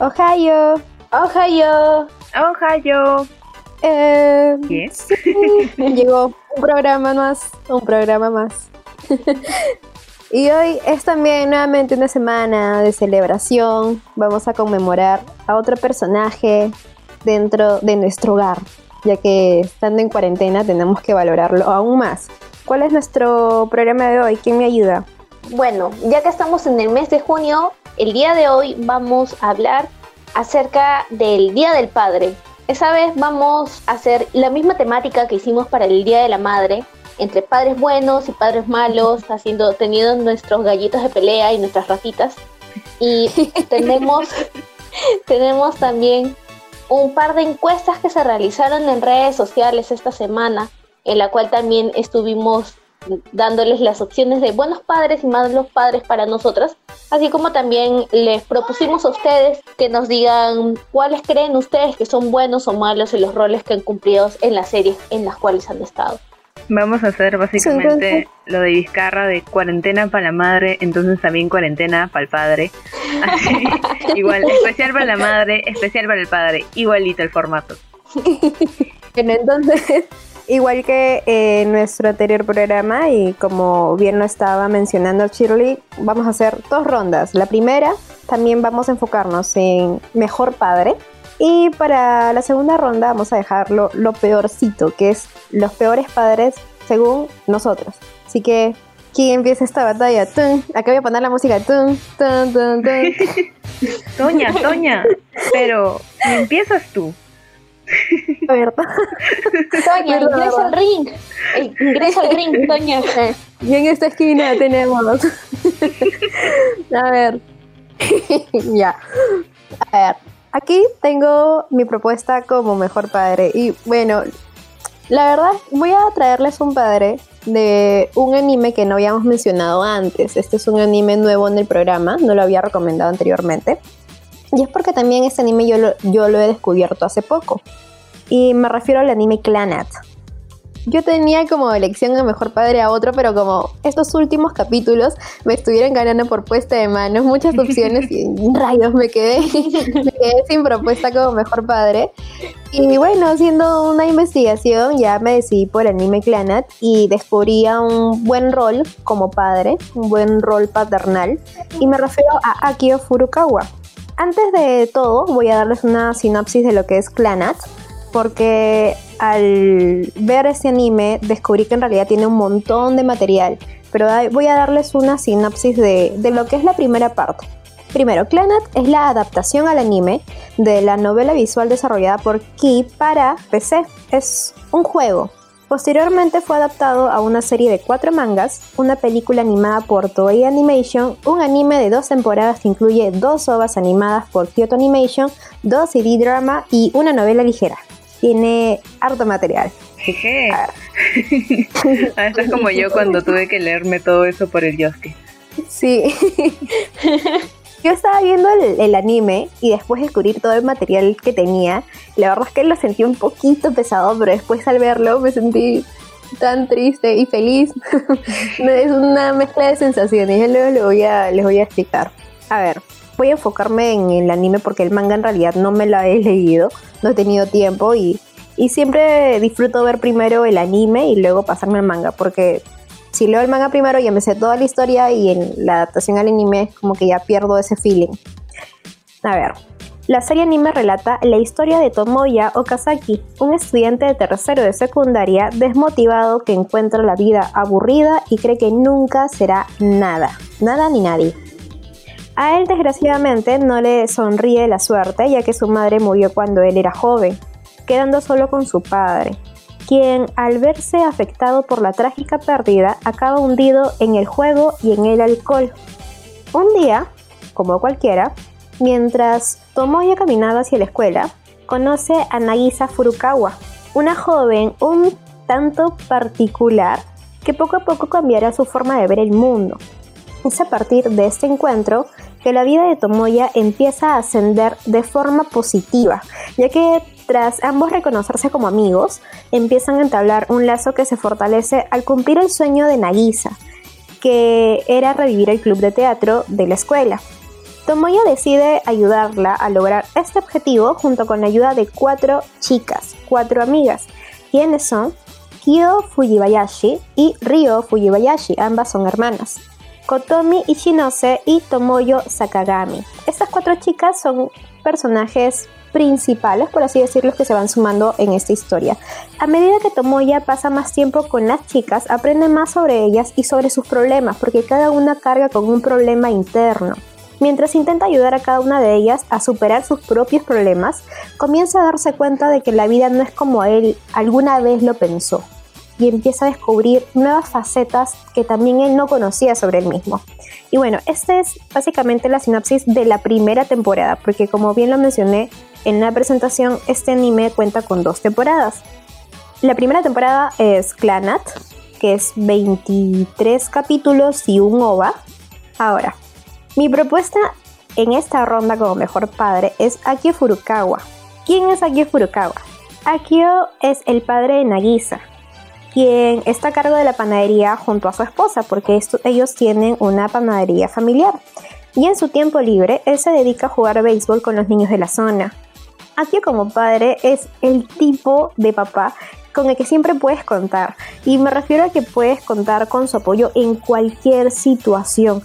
Ohio. Ohio. Ohio. Eh, sí, llegó un programa más, un programa más. y hoy es también nuevamente una semana de celebración. Vamos a conmemorar a otro personaje dentro de nuestro hogar, ya que estando en cuarentena tenemos que valorarlo aún más. ¿Cuál es nuestro programa de hoy? ¿Quién me ayuda? Bueno, ya que estamos en el mes de junio, el día de hoy vamos a hablar acerca del Día del Padre. Esa vez vamos a hacer la misma temática que hicimos para el Día de la Madre, entre padres buenos y padres malos, haciendo, teniendo nuestros gallitos de pelea y nuestras ratitas. Y tenemos, tenemos también un par de encuestas que se realizaron en redes sociales esta semana, en la cual también estuvimos dándoles las opciones de buenos padres y malos padres para nosotras, así como también les propusimos a ustedes que nos digan cuáles creen ustedes que son buenos o malos en los roles que han cumplido en las series en las cuales han estado. Vamos a hacer básicamente lo de Vizcarra de cuarentena para la madre, entonces también cuarentena para el padre. igual, especial para la madre, especial para el padre, igualito el formato. bueno, entonces Igual que en nuestro anterior programa y como bien lo estaba mencionando Shirley, vamos a hacer dos rondas. La primera también vamos a enfocarnos en mejor padre y para la segunda ronda vamos a dejarlo lo peorcito, que es los peores padres según nosotros. Así que ¿Quién empieza esta batalla? ¡Tun! Acá voy a poner la música. ¡Tun! ¡Tun! ¡Tun! Toña, Toña, pero empiezas tú. ¿Verdad? Toña, ingresa al ring. Ingresa al ring, Toña. Y en esta esquina tenemos. A ver. ya. A ver. Aquí tengo mi propuesta como mejor padre. Y bueno, la verdad, voy a traerles un padre de un anime que no habíamos mencionado antes. Este es un anime nuevo en el programa, no lo había recomendado anteriormente. Y es porque también este anime yo lo, yo lo he descubierto hace poco. Y me refiero al anime Clanat. Yo tenía como elección a mejor padre a otro, pero como estos últimos capítulos me estuvieron ganando por puesta de manos, muchas opciones y rayos me quedé, me quedé sin propuesta como mejor padre. Y bueno, haciendo una investigación ya me decidí por el anime Clanat y descubrí un buen rol como padre, un buen rol paternal. Y me refiero a Akio Furukawa. Antes de todo, voy a darles una sinopsis de lo que es Clanat, porque al ver ese anime descubrí que en realidad tiene un montón de material, pero voy a darles una sinopsis de, de lo que es la primera parte. Primero, Clanat es la adaptación al anime de la novela visual desarrollada por Ki para PC. Es un juego Posteriormente fue adaptado a una serie de cuatro mangas, una película animada por Toei Animation, un anime de dos temporadas que incluye dos ovas animadas por Kyoto Animation, dos CD drama y una novela ligera. Tiene harto material. Jeje. Ah. ah, como yo cuando tuve que leerme todo eso por el Yosuke. Sí. Yo estaba viendo el, anime y después de descubrir todo el material que tenía, la verdad es que lo sentí un poquito pesado, pero después al verlo me sentí tan triste y feliz. es una mezcla de sensaciones, y luego les voy, a, les voy a explicar. A ver, voy a enfocarme en el anime porque el manga en realidad no me lo he leído, no he tenido tiempo y, y siempre disfruto ver primero el anime y luego pasarme al manga porque si leo el manga primero ya me sé toda la historia y en la adaptación al anime como que ya pierdo ese feeling. A ver, la serie anime relata la historia de Tomoya Okazaki, un estudiante de tercero de secundaria desmotivado que encuentra la vida aburrida y cree que nunca será nada, nada ni nadie. A él desgraciadamente no le sonríe la suerte ya que su madre murió cuando él era joven, quedando solo con su padre quien al verse afectado por la trágica pérdida acaba hundido en el juego y en el alcohol. Un día, como cualquiera, mientras Tomoya caminaba hacia la escuela, conoce a Nagisa Furukawa, una joven un tanto particular que poco a poco cambiará su forma de ver el mundo. Es a partir de este encuentro que la vida de Tomoya empieza a ascender de forma positiva, ya que tras ambos reconocerse como amigos, empiezan a entablar un lazo que se fortalece al cumplir el sueño de Nagisa, que era revivir el club de teatro de la escuela. Tomoya decide ayudarla a lograr este objetivo junto con la ayuda de cuatro chicas, cuatro amigas, quienes son Kyo Fujibayashi y Ryo Fujibayashi, ambas son hermanas. Kotomi Ishinose y Tomoyo Sakagami. Estas cuatro chicas son personajes principales, por así decirlo, que se van sumando en esta historia. A medida que Tomoya pasa más tiempo con las chicas, aprende más sobre ellas y sobre sus problemas, porque cada una carga con un problema interno. Mientras intenta ayudar a cada una de ellas a superar sus propios problemas, comienza a darse cuenta de que la vida no es como él alguna vez lo pensó y empieza a descubrir nuevas facetas que también él no conocía sobre él mismo. Y bueno, esta es básicamente la sinopsis de la primera temporada, porque como bien lo mencioné en la presentación, este anime cuenta con dos temporadas. La primera temporada es Clanat, que es 23 capítulos y un OVA. Ahora, mi propuesta en esta ronda como mejor padre es Akio Furukawa. ¿Quién es Akio Furukawa? Akio es el padre de Nagisa, quien está a cargo de la panadería junto a su esposa, porque ellos tienen una panadería familiar. Y en su tiempo libre, él se dedica a jugar béisbol con los niños de la zona. Akio como padre es el tipo de papá con el que siempre puedes contar. Y me refiero a que puedes contar con su apoyo en cualquier situación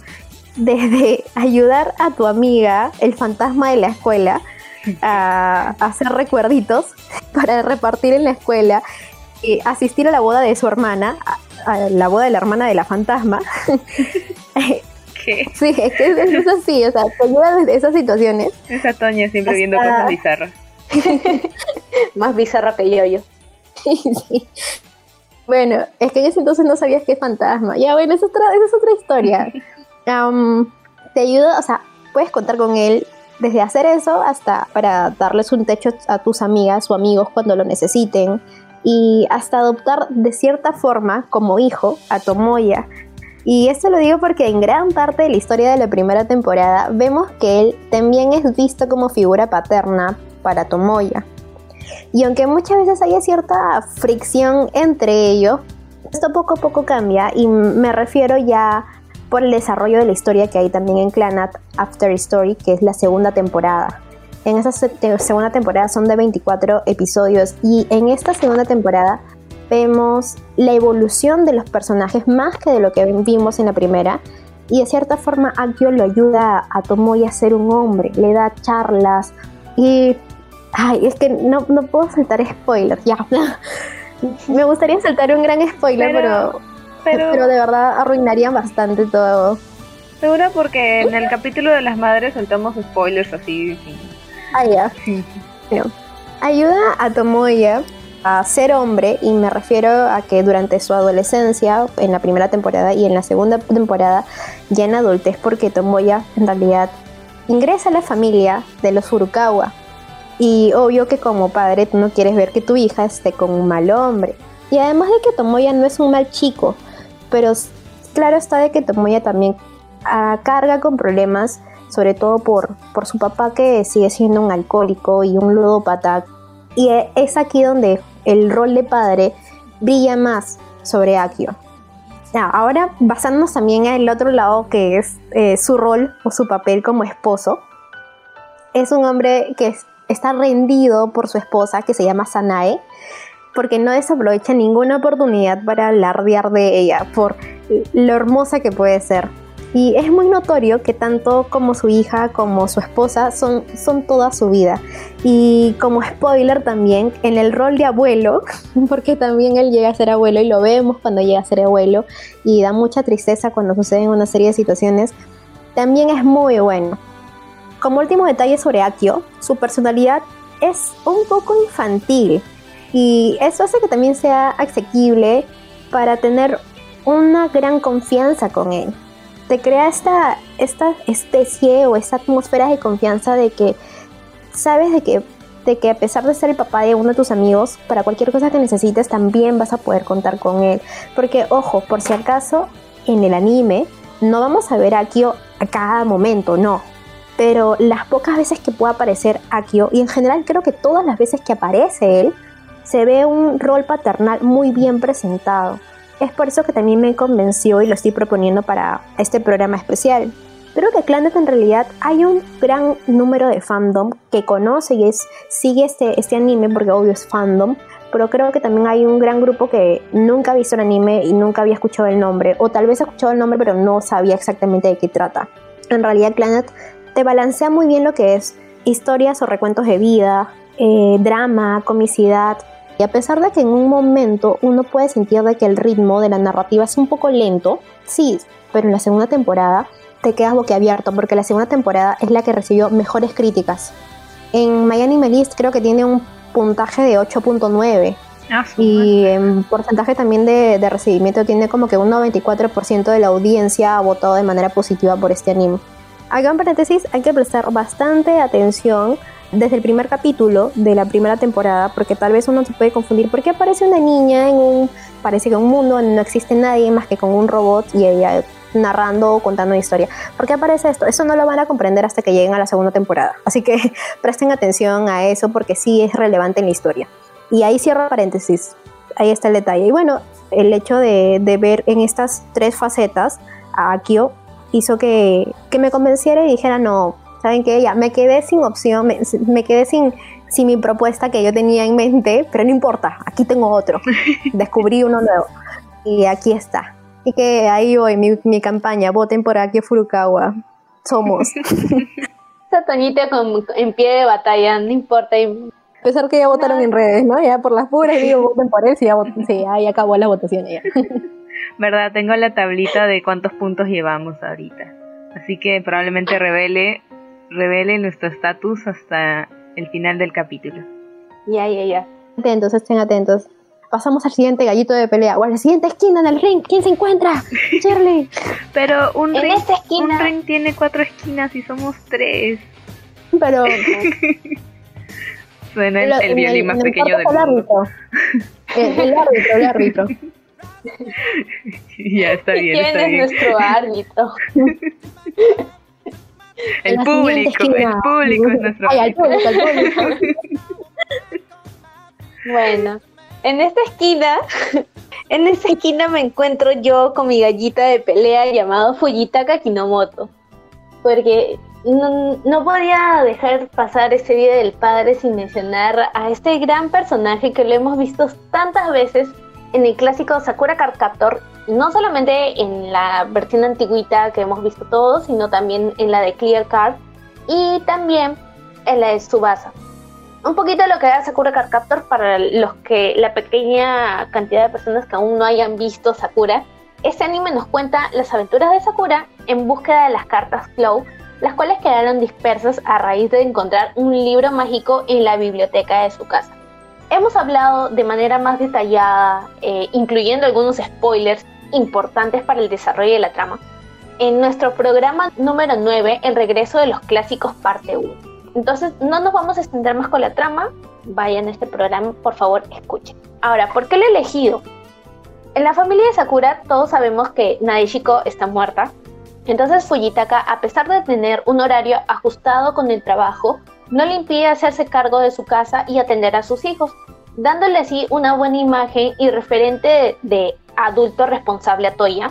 desde ayudar a tu amiga, el fantasma de la escuela, a, hacer recuerditos para repartir en la escuela, y asistir a la boda de su hermana, a, la boda de la hermana de la fantasma. ¿Qué? Sí, es que es, así, o sea, te ayuda desde esas situaciones. Esa Toña siempre viendo cosas bizarras. Más bizarra que yo, yo. sí. Bueno, es que en ese entonces no sabías qué es fantasma. Ya, bueno, esa es otra, esa es otra historia. te ayuda, o sea, puedes contar con él desde hacer eso hasta para darles un techo a tus amigas o amigos cuando lo necesiten y hasta adoptar de cierta forma como hijo a Tomoya. Y esto lo digo porque en gran parte de la historia de la primera temporada vemos que él también es visto como figura paterna para Tomoya. Y aunque muchas veces haya cierta fricción entre ellos, esto poco a poco cambia y me refiero ya por el desarrollo de la historia que hay también en Clanat After Story, que es la segunda temporada. En esa segunda temporada son de 24 episodios y en esta segunda temporada vemos la evolución de los personajes más que de lo que vimos en la primera. Y de cierta forma Akio lo ayuda a Tomoya a ser un hombre, le da charlas y... Ay, es que no, no puedo saltar spoilers, ya. Me gustaría saltar un gran spoiler, pero pero, de verdad arruinaría bastante todo. Seguro porque en el capítulo de las madres saltamos spoilers así. Ah, ya. Ayuda a Tomoya a ser hombre y me refiero a que durante su adolescencia, en la primera temporada y en la segunda temporada, ya en adultez, porque Tomoya en realidad ingresa a la familia de los Furukawa. Y obvio que como padre tú no quieres ver que tu hija esté con un mal hombre. Y además de que Tomoya no es un mal chico, pero claro está de que Tomoya también ah, carga con problemas, sobre todo por, por su papá que sigue siendo un alcohólico y un ludópata. Y e, es aquí donde el rol de padre brilla más sobre Akio. ahora basándonos también el otro lado que es eh, su rol o su papel como esposo. Es un hombre que está rendido por su esposa que se llama Sanae porque no desaprovecha ninguna oportunidad para alardear de ella por lo hermosa que puede ser. Y es muy notorio que tanto como su hija como su esposa son, son toda su vida. Y como spoiler también, en el rol de abuelo, porque también él llega a ser abuelo y lo vemos cuando llega a ser abuelo y da mucha tristeza cuando suceden una serie de situaciones, también es muy bueno. Como último detalle sobre Akio, su personalidad es un poco infantil, y eso hace que también sea asequible para tener una gran confianza con él. Te crea esta, esta especie o esta atmósfera de confianza de que sabes de que, de que a pesar de ser el papá de uno de tus amigos, para cualquier cosa que necesites también vas a poder contar con él. Porque, ojo, por si acaso, en el anime no vamos a ver a Akio a cada momento, no. Pero las pocas veces que pueda aparecer Akio, y en general creo que todas las veces que aparece él, se ve un rol paternal muy bien presentado. Es por eso que también me convenció y lo estoy proponiendo para este programa especial. Creo que Clannad en realidad hay un gran número de fandom que conoce y es, sigue este, este anime porque obvio es fandom, pero creo que también hay un gran grupo que nunca ha visto el anime y nunca había escuchado el nombre, o tal vez ha escuchado el nombre pero no sabía exactamente de qué trata. En realidad Planet te balancea muy bien lo que es historias o recuentos de vida, eh, drama, comicidad, y a pesar de que en un momento uno puede sentir de que el ritmo de la narrativa es un poco lento, sí, pero en la segunda temporada te quedas boquiabierto porque la segunda temporada es la que recibió mejores críticas. En Miami List creo que tiene un puntaje de 8.9. Ah, y en porcentaje también de, recibimiento tiene como que un 94% de la audiencia ha votado de manera positiva por este anime. Acá en paréntesis hay que prestar bastante atención desde el primer capítulo de la primera temporada, porque tal vez uno se puede confundir, porque aparece una niña en un, parece que un mundo donde no existe nadie más que con un robot y ella narrando o contando una historia. ¿Por qué aparece esto? Eso no lo van a comprender hasta que lleguen a la segunda temporada. Así que presten atención a eso porque sí es relevante en la historia. Y ahí cierro paréntesis. Ahí está el detalle. Y bueno, el hecho de, ver en estas tres facetas a Akio hizo que, que me convenciera y dijera, no, ¿saben qué? Ya me quedé sin opción, me, quedé sin, sin mi propuesta que yo tenía en mente, pero no importa, aquí tengo otro. Descubrí uno nuevo. Y aquí está. Y que ahí voy, mi, mi campaña, voten por aquí Furukawa. Somos. Esa Toñita con, en pie de batalla, no importa. A pesar que ya votaron en redes, ¿no? Ya por las puras digo, voten por él, sí, ya, sí, ahí acabó la votación ya. ¿Verdad? Tengo la tablita de cuántos puntos llevamos ahorita. Así que probablemente revele, revele nuestro estatus hasta el final del capítulo. Ya, ya, ya. Atentos, estén atentos pasamos al siguiente gallito de pelea o a la siguiente esquina en el ring. ¿Quién se encuentra? Shirley. Pero un ring, un ring tiene cuatro esquinas y somos tres. Pero suena el, el, violín más pequeño del mundo. El, el árbitro, el árbitro. ya está bien. ¿Quién es nuestro árbitro? el público, el público es nuestro Ay, al público, al público. bueno, en esta esquina, en esta esquina me encuentro yo con mi gallita de pelea llamado Fujitaka Kinomoto. Porque no, no, podía dejar pasar ese Día del Padre sin mencionar a este gran personaje que lo hemos visto tantas veces en el clásico Sakura Card Captor, no solamente en la versión antiguita que hemos visto todos, sino también en la de Clear Card y también en la de Subasa un poquito lo que era Sakura Card Captor para los que la pequeña cantidad de personas que aún no hayan visto Sakura. Este anime nos cuenta las aventuras de Sakura en búsqueda de las cartas Flow, las cuales quedaron dispersas a raíz de encontrar un libro mágico en la biblioteca de su casa. Hemos hablado de manera más detallada, eh, incluyendo algunos spoilers importantes para el desarrollo de la trama, en nuestro programa número 9, El regreso de los clásicos parte 1. Entonces, no nos vamos a extender más con la trama. Vayan a este programa, por favor, escuchen. Ahora, ¿por qué lo he elegido? En la familia de Sakura todos sabemos que Nadeshiko está muerta. Entonces Fujitaka, a pesar de tener un horario ajustado con el trabajo, no le impide hacerse cargo de su casa y atender a sus hijos, dándole así una buena imagen y referente de, adulto responsable a Toya.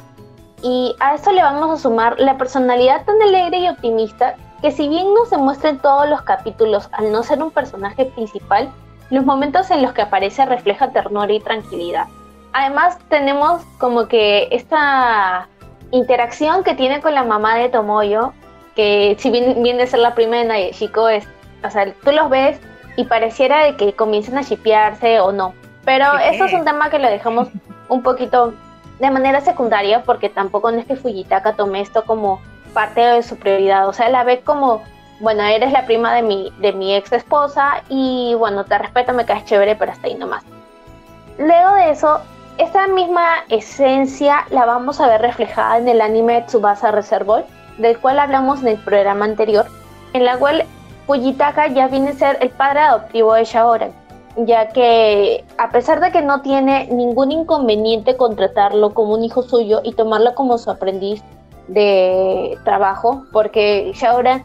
Y a esto le vamos a sumar la personalidad tan alegre y optimista que si bien no se muestra en todos los capítulos al no ser un personaje principal, los momentos en los que aparece refleja ternura y tranquilidad. Además tenemos como que esta interacción que tiene con la mamá de Tomoyo, que si bien viene a ser la prima de Nayeshiko, es, o sea, tú los ves y pareciera de que comiencen a shipearse o no. Pero eso es un tema que lo dejamos un poquito de manera secundaria porque tampoco no es que Fujitaka tome esto como parte de su prioridad. O sea, la ve como, bueno, eres la prima de mi, de mi ex esposa y bueno, te respeto, me caes chévere, pero hasta ahí nomás. Luego de eso, esta misma esencia la vamos a ver reflejada en el anime Tsubasa Reservoir, del cual hablamos en el programa anterior, en la cual Fujitaka ya viene a ser el padre adoptivo de Shaoran, ya que a pesar de que no tiene ningún inconveniente contratarlo como un hijo suyo y tomarlo como su aprendiz, de trabajo, porque Shaoran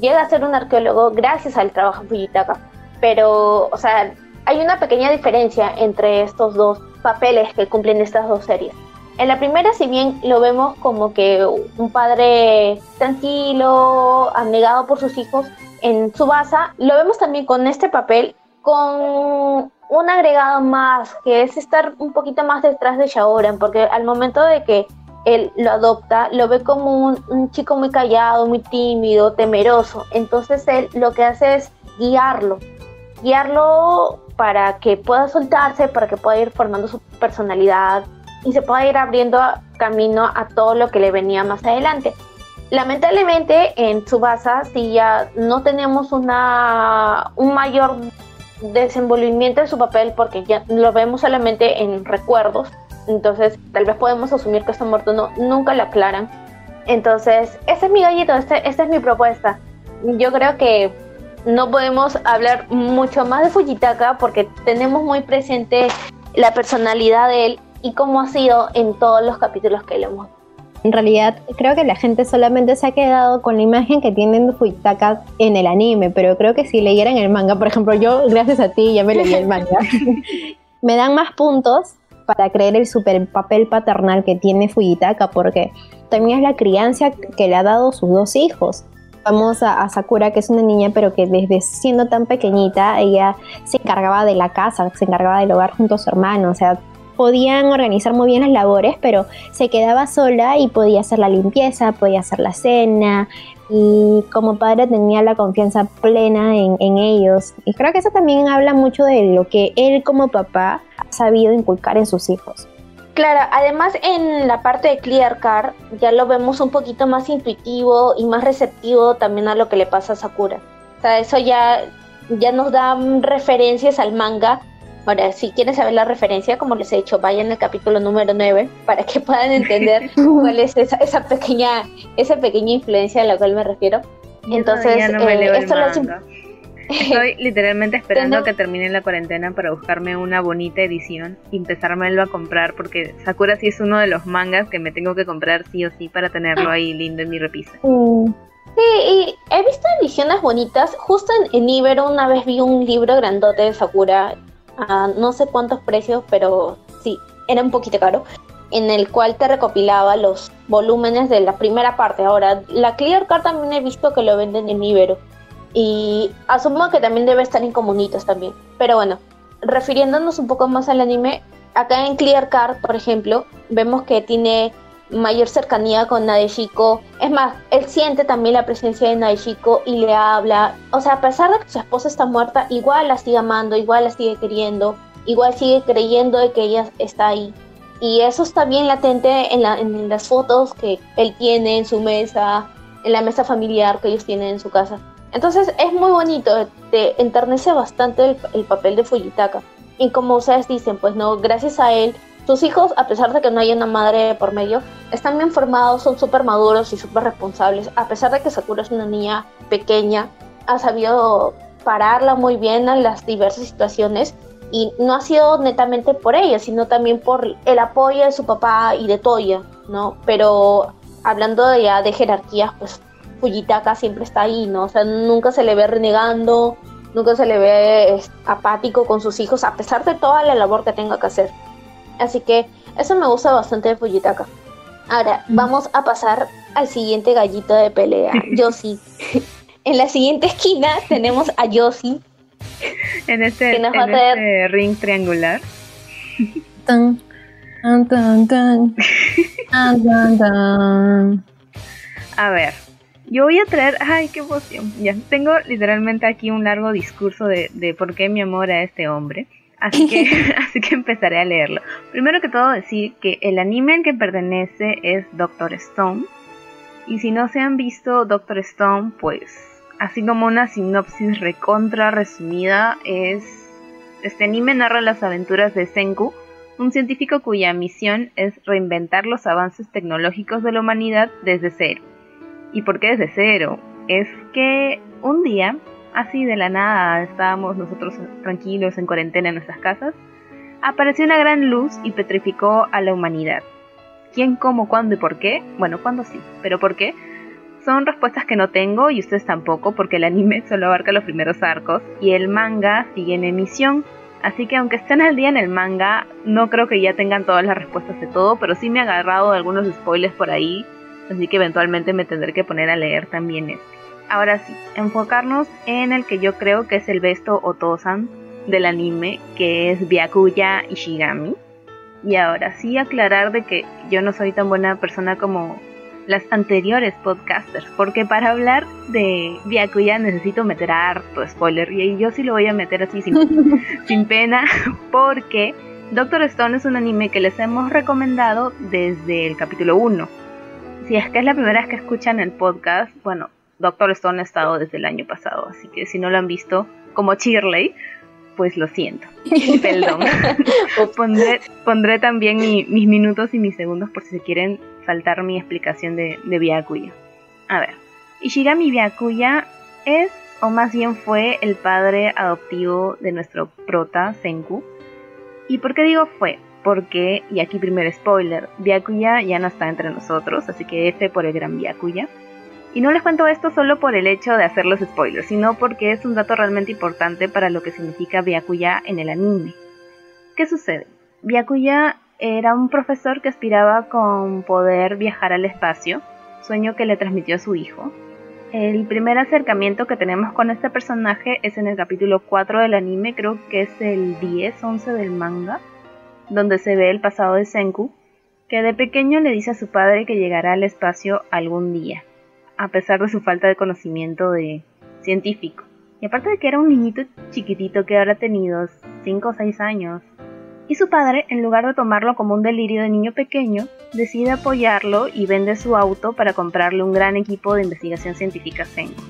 llega a ser un arqueólogo gracias al trabajo de Fujitaka. Pero, o sea, hay una pequeña diferencia entre estos dos papeles que cumplen estas dos series. En la primera, si bien lo vemos como que un padre tranquilo, abnegado por sus hijos, en su Subasa, lo vemos también con este papel, con un agregado más, que es estar un poquito más detrás de Shaoran, porque al momento de que él lo adopta, lo ve como un, chico muy callado, muy tímido, temeroso. Entonces él lo que hace es guiarlo, guiarlo para que pueda soltarse, para que pueda ir formando su personalidad y se pueda ir abriendo camino a todo lo que le venía más adelante. Lamentablemente en Tsubasa si ya no tenemos una, un mayor desenvolvimiento de su papel porque ya lo vemos solamente en recuerdos entonces, tal vez podemos asumir que está muerto, no, nunca lo aclaran. Entonces, ese es mi gallito, este, esta es mi propuesta. Yo creo que no podemos hablar mucho más de Fujitaka porque tenemos muy presente la personalidad de él y cómo ha sido en todos los capítulos que le hemos en realidad, creo que la gente solamente se ha quedado con la imagen que tienen de Fujitaka en el anime, pero creo que si leyeran el manga, por ejemplo, yo, gracias a ti, ya me leí el manga, me dan más puntos para creer el super papel paternal que tiene Fujitaka, porque también es la crianza que le ha dado sus dos hijos. Vamos a, Sakura, que es una niña, pero que desde siendo tan pequeñita, ella se encargaba de la casa, se encargaba del hogar junto a su hermano, o sea, podían organizar muy bien las labores, pero se quedaba sola y podía hacer la limpieza, podía hacer la cena, y como padre tenía la confianza plena en, ellos. Y creo que eso también habla mucho de lo que él como papá ha sabido inculcar en sus hijos. Claro, además en la parte de Clear Car ya lo vemos un poquito más intuitivo y más receptivo también a lo que le pasa a Sakura. O sea, eso ya, ya nos da referencias al manga Ahora, si quieren saber la referencia, como les he dicho, vayan al capítulo número 9 para que puedan entender cuál es esa, esa, pequeña, esa pequeña influencia a la cual me refiero. Entonces, eh, esto lo Estoy literalmente esperando que termine la cuarentena para buscarme una bonita edición y empezármelo a comprar porque Sakura sí es uno de los mangas que me tengo que comprar sí o sí para tenerlo ahí lindo en mi repisa. Mm. Sí, y he visto ediciones bonitas. Justo en, en Ibero una vez vi un libro grandote de Sakura no sé cuántos precios, pero sí, era un poquito caro, en el cual te recopilaba los volúmenes de la primera parte. Ahora, la Clear Card también he visto que lo venden en Ibero. Y asumo que también debe estar en Comunitos también. Pero bueno, refiriéndonos un poco más al anime, acá en Clear Card, por ejemplo, vemos que tiene mayor cercanía con Nadeshiko. Es más, él siente también la presencia de Nadeshiko y le habla. O sea, a pesar de que su esposa está muerta, igual la sigue amando, igual la sigue queriendo, igual sigue creyendo de que ella está ahí. Y eso está bien latente en, las fotos que él tiene en su mesa, en la mesa familiar que ellos tienen en su casa. Entonces es muy bonito, te enternece bastante el, el papel de Fujitaka. Y como ustedes dicen, pues no, gracias a él sus hijos, a pesar de que no haya una madre por medio, están bien formados, son súper maduros y súper responsables. A pesar de que Sakura es una niña pequeña, ha sabido pararla muy bien en las diversas situaciones y no ha sido netamente por ella, sino también por el apoyo de su papá y de Toya, ¿no? Pero hablando ya de jerarquías, pues Fujitaka siempre está ahí, ¿no? O sea, nunca se le ve renegando, nunca se le ve apático con sus hijos, a pesar de toda la labor que tenga que hacer. Así que eso me gusta bastante de Fujitaka. Ahora, vamos a pasar al siguiente gallito de pelea, Yoshi. en la siguiente esquina tenemos a Yoshi. En este, en este ring triangular. a ver, yo voy a traer, ay, qué emoción. Ya tengo literalmente aquí un largo discurso de, de por qué mi amor a este hombre. Así que, así que empezaré a leerlo. Primero que todo decir que el anime al que pertenece es Doctor Stone. Y si no se han visto Doctor Stone, pues así como una sinopsis recontra resumida es... Este anime narra las aventuras de Senku, un científico cuya misión es reinventar los avances tecnológicos de la humanidad desde cero. ¿Y por qué desde cero? Es que un día así de la nada estábamos nosotros tranquilos en cuarentena en nuestras casas, apareció una gran luz y petrificó a la humanidad. ¿Quién, cómo, cuándo y por qué? Bueno, cuándo sí, pero ¿por qué? Son respuestas que no tengo y ustedes tampoco porque el anime solo abarca los primeros arcos y el manga sigue en emisión, Así que aunque estén al día en el manga, no creo que ya tengan todas las respuestas de todo, pero sí me ha agarrado algunos spoilers por ahí, así que eventualmente me tendré que poner a leer también este. Ahora sí, enfocarnos en el que yo creo que es el besto Otosan del anime, que es Byakuya Ishigami. Y ahora sí aclarar de que yo no soy tan buena persona como las anteriores podcasters, porque para hablar de Byakuya necesito meter harto spoiler, y yo sí lo voy a meter así sin, sin pena, porque Doctor Stone es un anime que les hemos recomendado desde el capítulo 1. Si es que es la primera vez que escuchan el podcast, bueno, Doctor Stone ha estado desde el año pasado, así que si no lo han visto, como Shirley, pues lo siento. Perdón. pondré, pondré también mis minutos y mis segundos por si se quieren saltar mi explicación de, de Byakuya. A ver, Ishigami Byakuya es, o más bien fue, el padre adoptivo de nuestro prota, Senku. ¿Y por qué digo fue? Porque, y aquí primer spoiler, Byakuya ya no está entre nosotros, así que F por el gran Byakuya. Y no les cuento esto solo por el hecho de hacer los spoilers, sino porque es un dato realmente importante para lo que significa Byakuya en el anime. ¿Qué sucede? Byakuya era un profesor que aspiraba con poder viajar al espacio, sueño que le transmitió a su hijo. El primer acercamiento que tenemos con este personaje es en el capítulo 4 del anime, creo que es el 10-11 del manga, donde se ve el pasado de Senku, que de pequeño le dice a su padre que llegará al espacio algún día a pesar de su falta de conocimiento de científico. Y aparte de que era un niñito chiquitito que habrá tenido 5 o 6 años. Y su padre, en lugar de tomarlo como un delirio de niño pequeño, decide apoyarlo y vende su auto para comprarle un gran equipo de investigación científica Senko.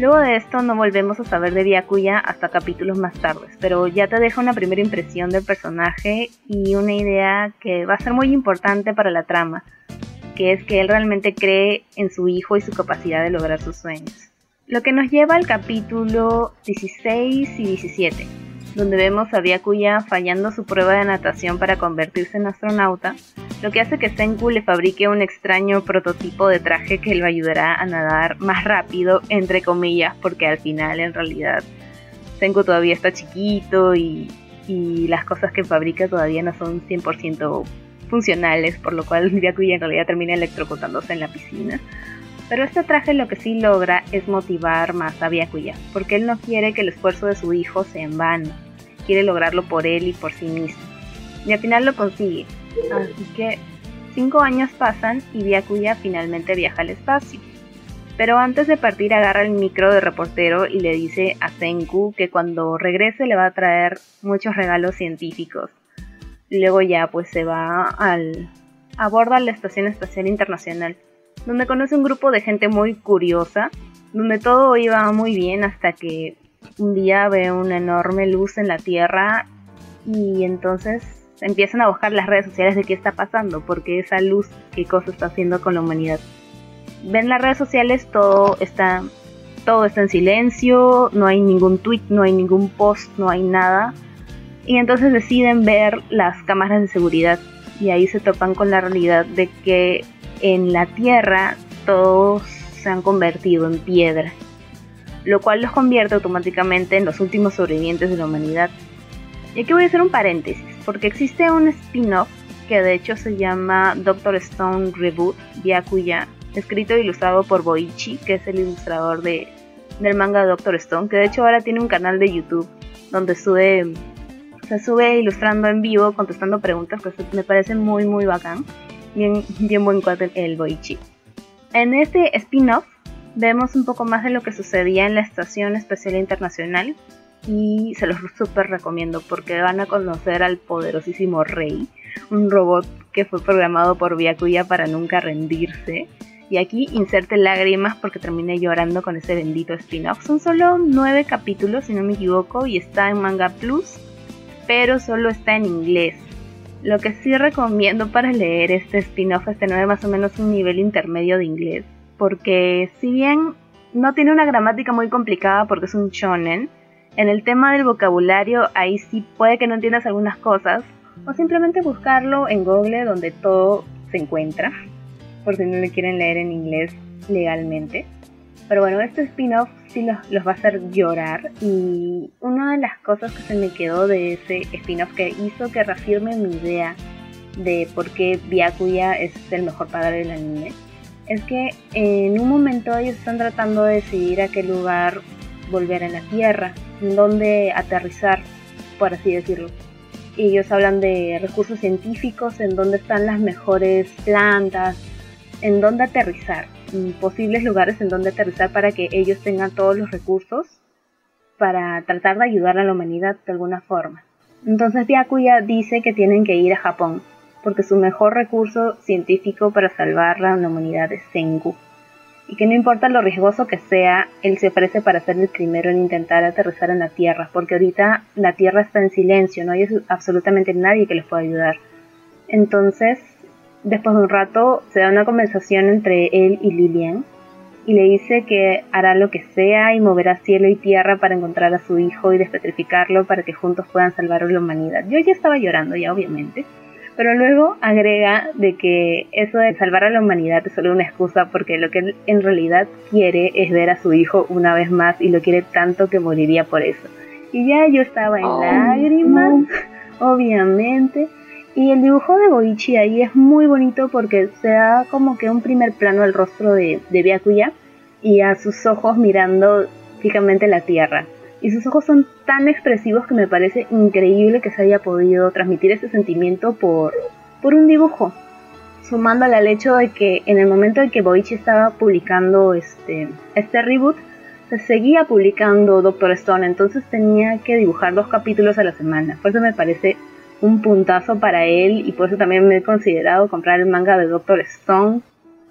Luego de esto no volvemos a saber de Byakuya hasta capítulos más tarde, pero ya te deja una primera impresión del personaje y una idea que va a ser muy importante para la trama, que es que él realmente cree en su hijo y su capacidad de lograr sus sueños. Lo que nos lleva al capítulo 16 y 17, donde vemos a Byakuya fallando su prueba de natación para convertirse en astronauta, lo que hace que Senku le fabrique un extraño prototipo de traje que lo ayudará a nadar más rápido, entre comillas, porque al final en realidad Senku todavía está chiquito y, y las cosas que fabrica todavía no son 100% funcionales, por lo cual Byakuya en realidad termina electrocutándose en la piscina. Pero este traje lo que sí logra es motivar más a Byakuya, porque él no quiere que el esfuerzo de su hijo sea en vano, quiere lograrlo por él y por sí mismo. Y al final lo consigue. Así que cinco años pasan y Byakuya finalmente viaja al espacio. Pero antes de partir agarra el micro de reportero y le dice a Senku que cuando regrese le va a traer muchos regalos científicos luego ya pues se va al aborda la Estación Espacial Internacional, donde conoce un grupo de gente muy curiosa, donde todo iba muy bien hasta que un día ve una enorme luz en la Tierra y entonces empiezan a buscar las redes sociales de qué está pasando, porque esa luz, qué cosa está haciendo con la humanidad. Ven las redes sociales, todo está, todo está en silencio, no hay ningún tweet, no hay ningún post, no hay nada y entonces deciden ver las cámaras de seguridad y ahí se topan con la realidad de que en la Tierra todos se han convertido en piedra, lo cual los convierte automáticamente en los últimos sobrevivientes de la humanidad. Y aquí voy a hacer un paréntesis, porque existe un spin-off que de hecho se llama Doctor Stone Reboot Byakuya, escrito e ilustrado por Boichi, que es el ilustrador de, del manga Doctor Stone, que de hecho ahora tiene un canal de YouTube donde sube se sube ilustrando en vivo, contestando preguntas, que me parece muy, muy bacán. Bien, bien buen cuate el Boichi. En este spin-off vemos un poco más de lo que sucedía en la Estación Espacial Internacional y se los súper recomiendo porque van a conocer al poderosísimo Rey, un robot que fue programado por Byakuya para nunca rendirse. Y aquí inserte lágrimas porque terminé llorando con ese bendito spin-off. Son solo nueve capítulos, si no me equivoco, y está en Manga Plus pero solo está en inglés. Lo que sí recomiendo para leer este spin-off es tener más o menos un nivel intermedio de inglés, porque si bien no tiene una gramática muy complicada porque es un shonen, en el tema del vocabulario ahí sí puede que no entiendas algunas cosas, o simplemente buscarlo en Google donde todo se encuentra, por si no lo quieren leer en inglés legalmente. Pero bueno, este spin-off sí los, los, va a hacer llorar. Y una de las cosas que se me quedó de ese spin-off que hizo que reafirme mi idea de por qué Byakuya es el mejor padre del anime es que en un momento ellos están tratando de decidir a qué lugar volver a la Tierra, en dónde aterrizar, por así decirlo. Ellos hablan de recursos científicos, en dónde están las mejores plantas, en dónde aterrizar, posibles lugares en dónde aterrizar para que ellos tengan todos los recursos para tratar de ayudar a la humanidad de alguna forma. Entonces Byakuya dice que tienen que ir a Japón, porque su mejor recurso científico para salvar la humanidad es Sengu, y que no importa lo riesgoso que sea, él se ofrece para ser el primero en intentar aterrizar en la Tierra, porque ahorita la Tierra está en silencio, no hay absolutamente nadie que les pueda ayudar. Entonces, después de un rato, se da una conversación entre él y Lilian, y le dice que hará lo que sea y moverá cielo y tierra para encontrar a su hijo y despetrificarlo para que juntos puedan salvar a la humanidad. Yo ya estaba llorando, ya obviamente. Pero luego agrega de que eso de salvar a la humanidad es solo una excusa porque lo que él en realidad quiere es ver a su hijo una vez más y lo quiere tanto que moriría por eso. Y ya yo estaba en oh, lágrimas, obviamente. Y el dibujo de Boichi ahí es muy bonito porque se da como que un primer plano al rostro de, de y a sus ojos mirando fijamente la tierra y sus ojos son tan expresivos que me parece increíble que se haya podido transmitir ese sentimiento por, por un dibujo. Sumándole al hecho de que en el momento en que Boichi estaba publicando este, este reboot, se seguía publicando Doctor Stone, entonces tenía que dibujar dos capítulos a la semana. Por eso me parece un puntazo para él y por eso también me he considerado comprar el manga de Doctor Stone.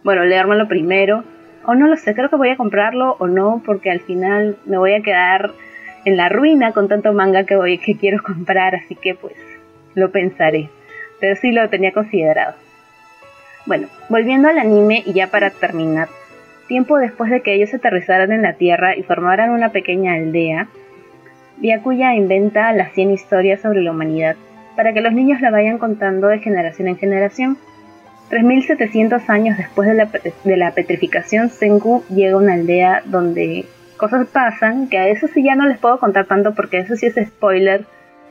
Bueno, leérmelo primero. O no lo sé, creo que voy a comprarlo o no, porque al final me voy a quedar en la ruina con tanto manga que voy que quiero comprar, así que pues lo pensaré. Pero sí lo tenía considerado. Bueno, volviendo al anime y ya para terminar, tiempo después de que ellos aterrizaran en la Tierra y formaran una pequeña aldea, Byakuya inventa las 100 historias sobre la humanidad para que los niños la vayan contando de generación en generación. 3700 años después de la, petrificación, Senku llega a una aldea donde cosas pasan, que a eso sí ya no les puedo contar tanto porque eso sí es spoiler,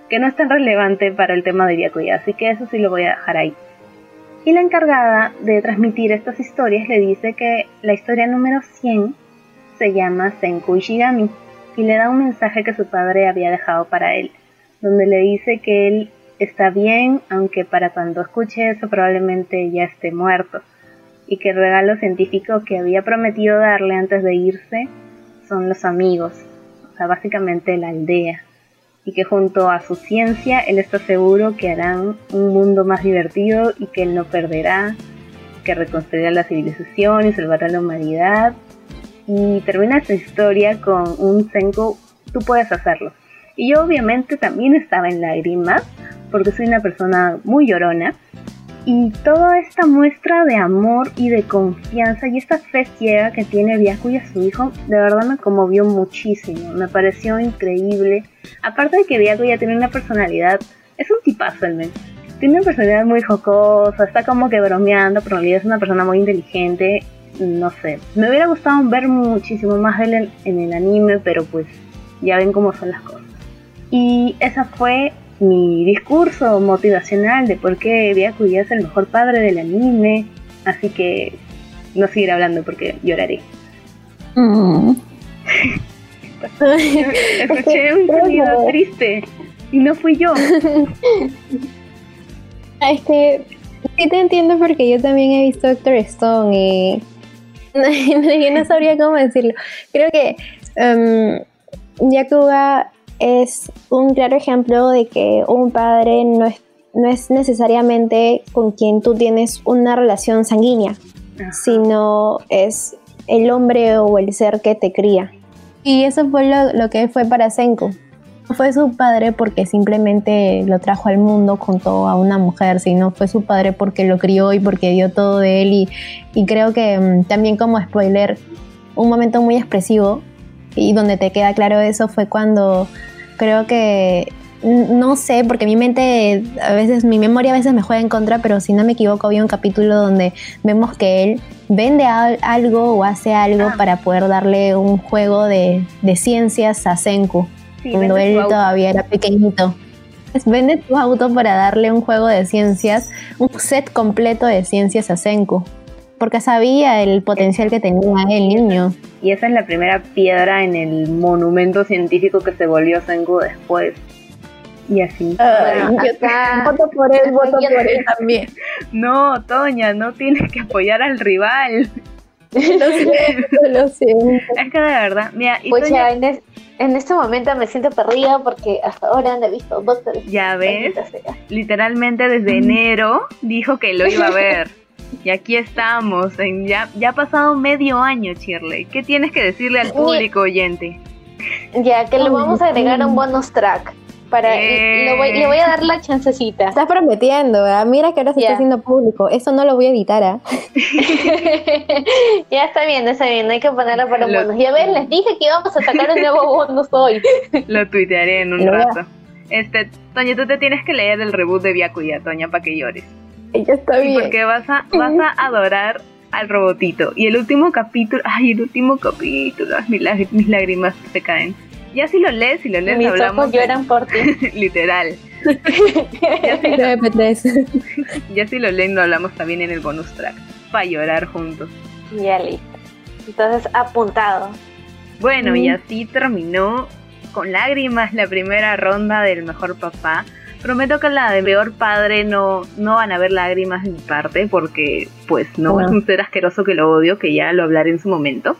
que no es tan relevante para el tema de Byakuya, así que eso sí lo voy a dejar ahí. Y la encargada de transmitir estas historias le dice que la historia número 100 se llama Senku Ishigami y le da un mensaje que su padre había dejado para él, donde le dice que él está bien, aunque para cuando escuche eso probablemente ya esté muerto, y que el regalo científico que había prometido darle antes de irse son los amigos, o sea, básicamente la aldea, y que junto a su ciencia él está seguro que harán un mundo más divertido y que él no perderá, que reconstruirá la civilización y salvará a la humanidad. Y termina esta historia con un Senku, tú puedes hacerlo. Y yo obviamente también estaba en lágrimas, porque soy una persona muy llorona, y toda esta muestra de amor y de confianza y esta fe ciega que tiene Byaku y a su hijo, de verdad me conmovió muchísimo. Me pareció increíble. Aparte de que Byaku ya tiene una personalidad, es un tipazo el men. Tiene una personalidad muy jocosa, está como que bromeando, pero en realidad es una persona muy inteligente. No sé, me hubiera gustado ver muchísimo más de él en el anime, pero pues ya ven cómo son las cosas. Y esa fue mi discurso motivacional de por qué Byakuya es el mejor padre del anime. Así que no seguiré hablando porque lloraré. Mm. Escuché un sonido triste y no fui yo. Es que sí te entiendo porque yo también he visto Doctor Stone y no, sabría cómo decirlo. Creo que um, es un claro ejemplo de que un padre no es, no es necesariamente con quien tú tienes una relación sanguínea, sino es el hombre o el ser que te cría. Y eso fue lo, que fue para Senko. No fue su padre porque simplemente lo trajo al mundo junto a una mujer, sino fue su padre porque lo crió y porque dio todo de él. Y, y creo que mm, también como spoiler, un momento muy expresivo y donde te queda claro eso fue cuando creo que no sé, porque mi mente, a veces, mi memoria a veces me juega en contra, pero si no me equivoco, había un capítulo donde vemos que él vende algo o hace algo ah. para poder darle un juego de, ciencias a Senku, cuando él todavía era pequeñito. Vende tu auto para darle un juego de ciencias, un set completo de ciencias a Senku porque sabía el potencial que tenía el niño. Y esa es la primera piedra en el monumento científico que se volvió Senku después. Y así. voto por él, voto por él también. No, Toña, no tienes que apoyar al rival. lo siento, lo siento. Es que de verdad, mira, y pues ya, en, en, este momento me siento perdida porque hasta ahora no he visto Buster. Ya ves, literalmente desde enero dijo que lo iba a ver. Y aquí estamos, ya, ya ha pasado medio año, Shirley. ¿Qué tienes que decirle al público oyente? Ya, que le vamos a agregar un bonus track. Para, le, voy, a dar la chancecita. Estás prometiendo, mira que ahora se está haciendo público. Eso no lo voy a editar, ¿ah? ya está bien, está bien, hay que ponerlo para un bonus. Ya ven, les dije que íbamos a sacar un nuevo bonus hoy. lo tuitearé en un rato. Este, Toña, tú te tienes que leer el reboot de Byakuya, Toña, para que llores. Ella está bien. Porque vas a, vas a adorar al robotito. Y el último capítulo, ay, el último capítulo, mis, mis lágrimas se caen. Ya si lo lees, si lo lees, Mis hablamos. Ojos lloran por ti. Literal. ya, si, lo leen, lo hablamos también en el bonus track. Para llorar juntos. Ya listo. Entonces, apuntado. Bueno, y así terminó con lágrimas la primera ronda del mejor papá. Prometo que la de peor padre no, no van a ver lágrimas de mi parte porque pues no es un ser asqueroso que lo odio, que ya lo hablaré en su momento.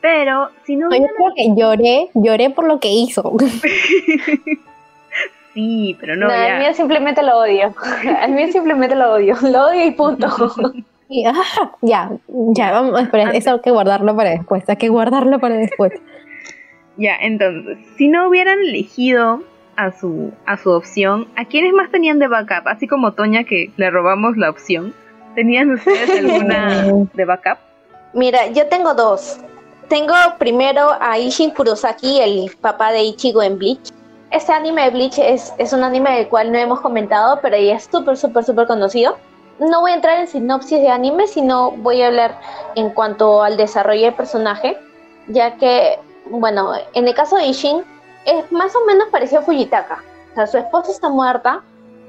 Pero si no... Yo creo que lloré, lloré por lo que hizo. sí, pero no... no ya. Al mío simplemente lo odio. Al mío simplemente lo odio. Lo odio y punto. ya, ya, vamos, espera, eso hay que guardarlo para después, hay que guardarlo para después. ya, entonces, si no hubieran elegido a su, a su opción, ¿a quiénes más tenían de backup? Así como Toña que le robamos la opción. ¿Tenían ustedes alguna de backup? Mira, yo tengo dos. Tengo primero a Ishin Kurosaki, el papá de Ichigo en Bleach. Este anime de Bleach es, es un anime del cual no hemos comentado, pero ya es súper, súper, súper conocido. No voy a entrar en sinopsis de anime, sino voy a hablar en cuanto al desarrollo del personaje, ya que, bueno, en el caso de Ishin, es más o menos parecido a Fujitaka. O sea, su esposa está muerta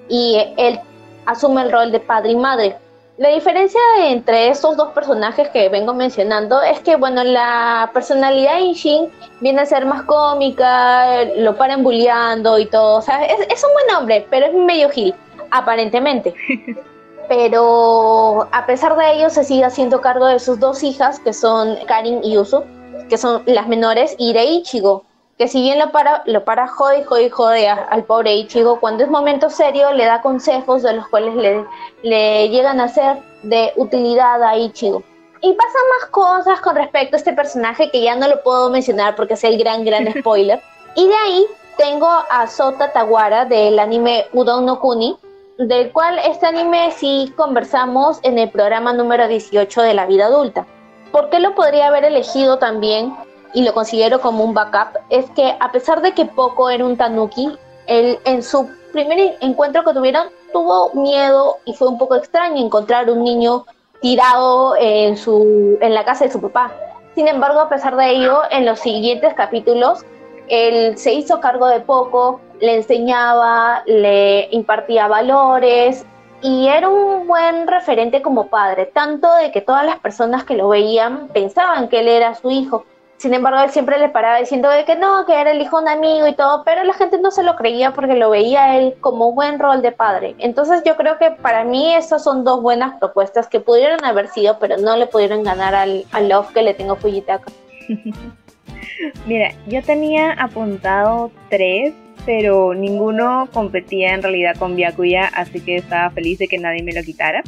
y él asume el rol de padre y madre. La diferencia entre estos dos personajes que vengo mencionando es que, bueno, la personalidad de Ishin viene a ser más cómica, lo paran bulleando y todo. O sea, es, es un buen hombre, pero es medio gil, aparentemente. pero a pesar de ello se sigue haciendo cargo de sus dos hijas, que son Karin y Uso, que son las menores, y de Ichigo, que si bien lo para, lo para jode, jode, jode al pobre Ichigo, cuando es momento serio le da consejos de los cuales le, le llegan a ser de utilidad a Ichigo. Y pasan más cosas con respecto a este personaje que ya no lo puedo mencionar porque es el gran, gran spoiler. y de ahí tengo a Sota Tawara del anime Udon no Kuni, del cual este anime sí conversamos en el programa número 18 de la vida adulta. ¿Por qué lo podría haber elegido también? Y lo considero como un backup, es que a pesar de que Poco era un tanuki, él en su primer encuentro que tuvieron tuvo miedo y fue un poco extraño encontrar un niño tirado en, su, en la casa de su papá. Sin embargo, a pesar de ello, en los siguientes capítulos, él se hizo cargo de Poco, le enseñaba, le impartía valores y era un buen referente como padre, tanto de que todas las personas que lo veían pensaban que él era su hijo. Sin embargo, él siempre le paraba diciendo de que no, que era el hijo de un amigo y todo, pero la gente no se lo creía porque lo veía él como un buen rol de padre. Entonces yo creo que para mí esas son dos buenas propuestas que pudieron haber sido, pero no le pudieron ganar al, al love que le tengo Fujitaka. Mira, yo tenía apuntado tres, pero ninguno competía en realidad con Byakuya, así que estaba feliz de que nadie me lo quitara.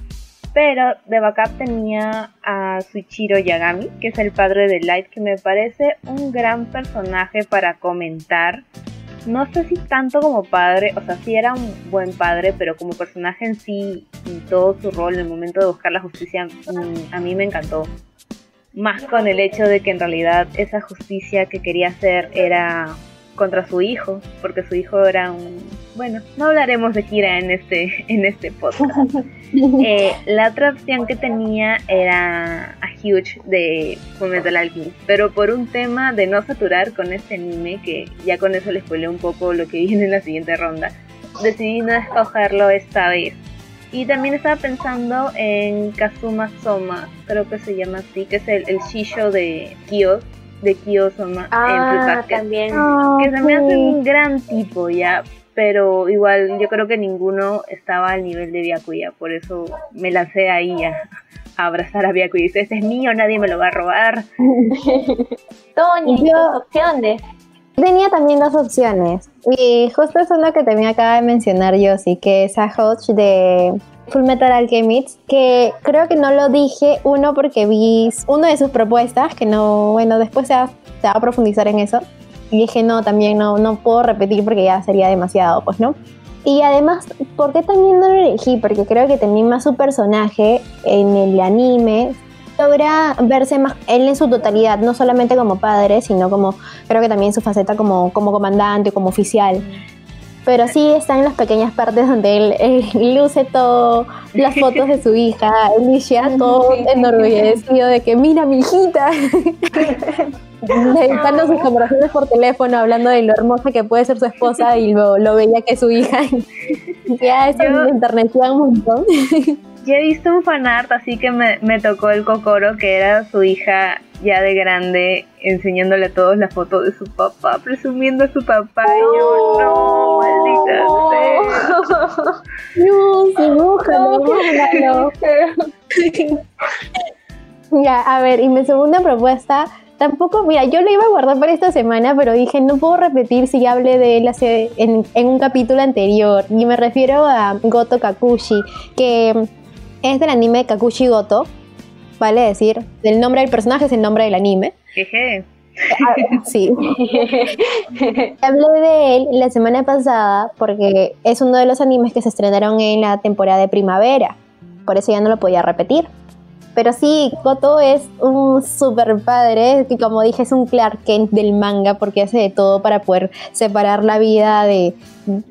Pero de backup tenía a Suichiro Yagami, que es el padre de Light, que me parece un gran personaje para comentar. No sé si tanto como padre, o sea, sí era un buen padre, pero como personaje en sí y todo su rol en el momento de buscar la justicia, mm, a mí me encantó. Más con el hecho de que en realidad esa justicia que quería hacer era contra su hijo, porque su hijo era un... Bueno, no hablaremos de Kira en este, en este podcast. Eh, la otra opción que tenía era a Huge de Fullmetal Alchemist, pero por un tema de no saturar con este anime, que ya con eso les spoilé un poco lo que viene en la siguiente ronda, decidí no escogerlo esta vez. Y también estaba pensando en Kazuma Soma, creo que se llama así, que es el, el shisho de Kyo, de Kyo Soma ah, también. que se me hace un gran tipo ya, pero igual yo creo que ninguno estaba al nivel de Byakuya, por eso me lancé ahí a, abrazar a Byakuya y dice, este es mío, nadie me lo va a robar. Tony, dos opciones. Tenía también dos opciones. Y justo es uno que también acaba de mencionar yo, sí, que es a Hodge de Full Metal Alchemist, que creo que no lo dije, uno porque vi una de sus propuestas, que no, bueno, después se va, se va a profundizar en eso. Y dije, no, también no, no puedo repetir porque ya sería demasiado, pues, ¿no? Y además, ¿por qué también no lo elegí? Porque creo que también más su personaje en el anime logra verse más él en su totalidad, no solamente como padre, sino como creo que también su faceta como, como comandante, como oficial. Pero sí están en las pequeñas partes donde él, luce todo, las fotos de su hija, Alicia, todo enorgullecido de que mira mi hijita. Dedicando sus conversaciones por teléfono, hablando de lo hermosa que puede ser su esposa y lo, lo bella que es su hija. ya eso me enternecía un montón. Ya he visto un fanart, así que me, me tocó el cocoro, que era su hija ya de grande, enseñándole a todos la foto de su papá, presumiendo a su papá. Y yo, no, maldita sea. No, Ya, a ver, y mi segunda propuesta tampoco, mira, yo lo iba a guardar para esta semana, pero dije, no puedo repetir si ya hablé de él hace, en, en, un capítulo anterior. Y me refiero a Goto Kakushi, que es del anime Kakushi Goto, vale decir, el nombre del personaje es el nombre del anime. Jeje. Ah, sí. Hablé de él la semana pasada porque es uno de los animes que se estrenaron en la temporada de primavera. Por eso ya no lo podía repetir. Pero sí, Goto es un super padre, que como dije es un Clark Kent del manga porque hace de todo para poder separar la vida de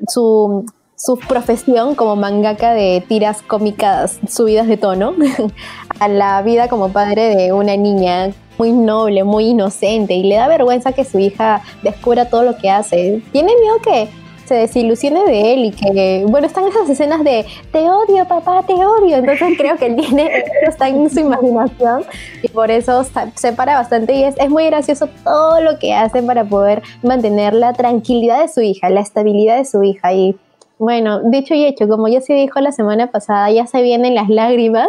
su su profesión como mangaka de tiras cómicas subidas de tono a la vida como padre de una niña muy noble, muy inocente y le da vergüenza que su hija descubra todo lo que hace. Tiene miedo que se desilusione de él y que, bueno, están esas escenas de te odio, papá, te odio. Entonces creo que él tiene, está en su imaginación y por eso se para bastante y es, es muy gracioso todo lo que hace para poder mantener la tranquilidad de su hija, la estabilidad de su hija y bueno, dicho y hecho, como ya se dijo la semana pasada, ya se vienen las lágrimas,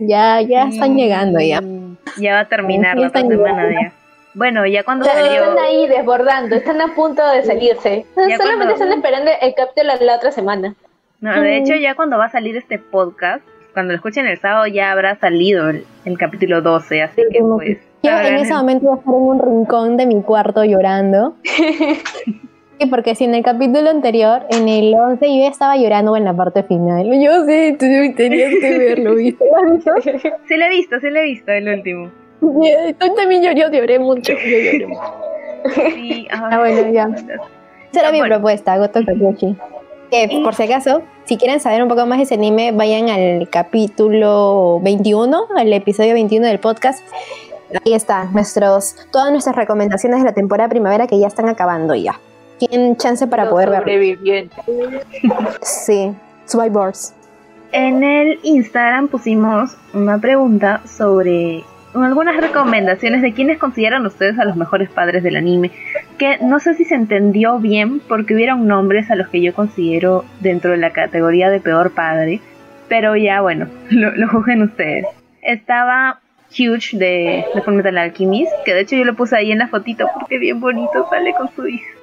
ya, ya están llegando ya. Ya va a terminar la semana ya. Bueno, ya cuando salió... Están ahí desbordando, están a punto de salirse. Solamente están esperando el capítulo la otra semana. No, de hecho ya cuando va a salir este podcast, cuando lo escuchen el sábado ya habrá salido el, capítulo 12, así que pues... Yo en ese momento voy a estar en un rincón de mi cuarto llorando. Sí, porque si en el capítulo anterior, en el 11, yo ya estaba llorando en la parte final. Yo sé, tú tenías que verlo, ¿viste? Se lo he visto, se lo he visto el último. Tú también lloré, yo lloré mucho. Yo lloré mucho. Sí, ah, bueno, ya. Esa era mi propuesta, Goto Kakushi. Que, por si acaso, si quieren saber un poco más de ese anime, vayan al capítulo 21, al episodio 21 del podcast. Ahí están nuestros, todas nuestras recomendaciones de la temporada primavera que ya están acabando ya tienen chance para poder verlo. Sí, Survivors. En el Instagram pusimos una pregunta sobre algunas recomendaciones de quienes consideran ustedes a los mejores padres del anime, que no sé si se entendió bien porque hubieron nombres a los que yo considero dentro de la categoría de peor padre, pero ya bueno, lo, lo juzguen ustedes. Estaba Huge de, de Fullmetal Alchemist, que de hecho yo lo puse ahí en la fotito porque bien bonito sale con su hija.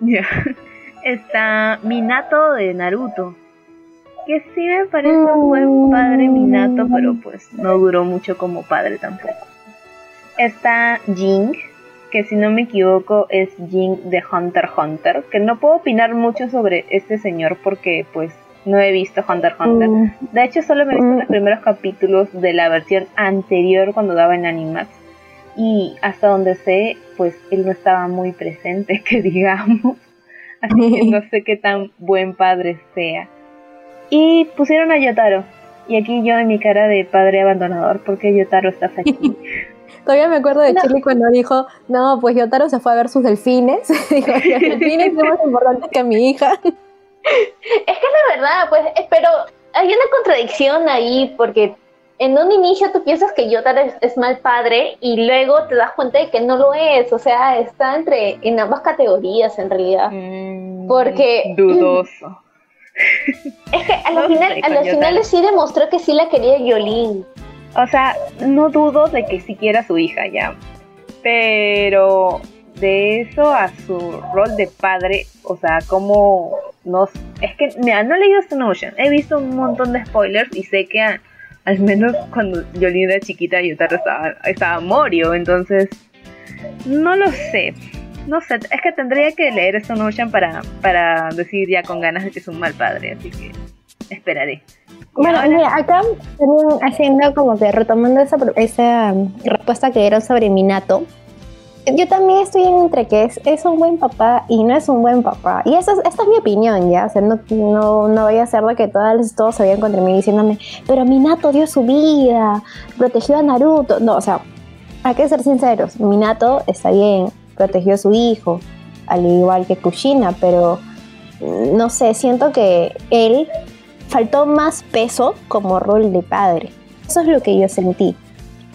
Ya. Está Minato de Naruto. Que sí me parece un buen padre Minato, pero pues no duró mucho como padre tampoco. Está Jing, que si no me equivoco es Jing de Hunter x Hunter, que no puedo opinar mucho sobre este señor porque pues no he visto Hunter x Hunter. Mm. De hecho solo me he visto los mm. primeros capítulos de la versión anterior cuando daba en Animax y hasta donde sé, pues él no estaba muy presente, que digamos. Así que no sé qué tan buen padre sea. Y pusieron a Yotaro. Y aquí yo en mi cara de padre abandonador, porque Yotaro estás aquí. Todavía me acuerdo de Chile cuando dijo, no, pues Yotaro se fue a ver sus delfines. dijo, los delfines son más importantes que mi hija. Es que la verdad, pues, eh, pero hay una contradicción ahí, porque en un inicio tú piensas que Yotaro es, mal padre y luego te das cuenta de que no lo es, o sea, está entre en ambas categorías en realidad. Mm, porque dudoso. Es que a los, final, a los finales sí demostró que sí la quería Yolín. O sea, no dudo de que siquiera su hija ya. Pero de eso a su rol de padre, o sea, como no es que mira, no he leído Stone Ocean, he visto un montón de spoilers y sé que al menos cuando Yolín era chiquita Yutaro estaba, estaba Morio, entonces no lo sé. No sé, es que tendría que leer Stone Ocean para, para decir ya con ganas de que es un mal padre, así que esperaré. Bueno, mira, acá haciendo como que retomando esa, esa um, respuesta que dieron sobre Minato, yo también estoy entre que es, es un buen papá y no es un buen papá. Y esa es, esta es mi opinión, ¿ya? O sea, no, no, no voy a hacer lo que todas, todos sabían contra mí diciéndome, pero Minato dio su vida, protegió a Naruto. No, o sea, hay que ser sinceros. Minato está bien, protegió a su hijo, al igual que Kushina, pero mm, no sé, siento que él faltó más peso como rol de padre. Eso es lo que yo sentí.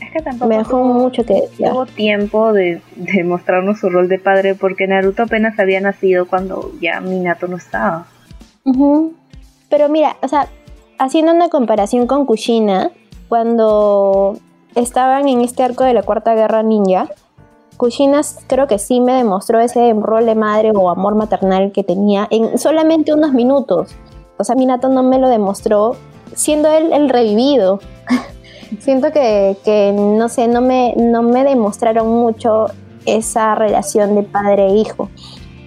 Es que tampoco me dejó mucho que tuvo tiempo de, de, mostrarnos su rol de padre porque Naruto apenas había nacido cuando ya Minato no estaba. Pero mira, o sea, haciendo una comparación con Kushina, cuando estaban en este arco de la Cuarta Guerra Ninja, Kushina creo que sí me demostró ese rol de madre o amor maternal que tenía en solamente unos minutos. O sea, Minato no me lo demostró siendo él el revivido. Siento que, que, no sé, no me, no me demostraron mucho esa relación de padre e hijo.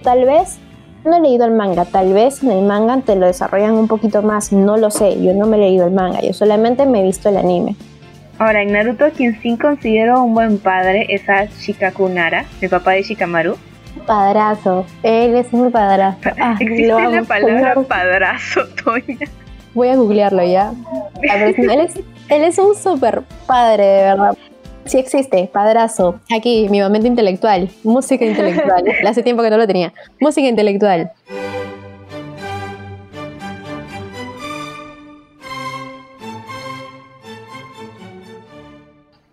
Tal vez no he leído el manga, tal vez en el manga te lo desarrollan un poquito más, no lo sé, yo no me he leído el manga, yo solamente me he visto el anime. Ahora, en Naruto, quien sí considero un buen padre es a Shikakunara, el papá de Shikamaru. Padrazo, él es un padrazo. Ah, Existe la palabra padrazo, Toña. Voy a googlearlo ya. él, es, él es un super padre, de verdad. Sí existe, padrazo. Aquí, mi momento intelectual. Música intelectual. Hace tiempo que no lo tenía. Música intelectual.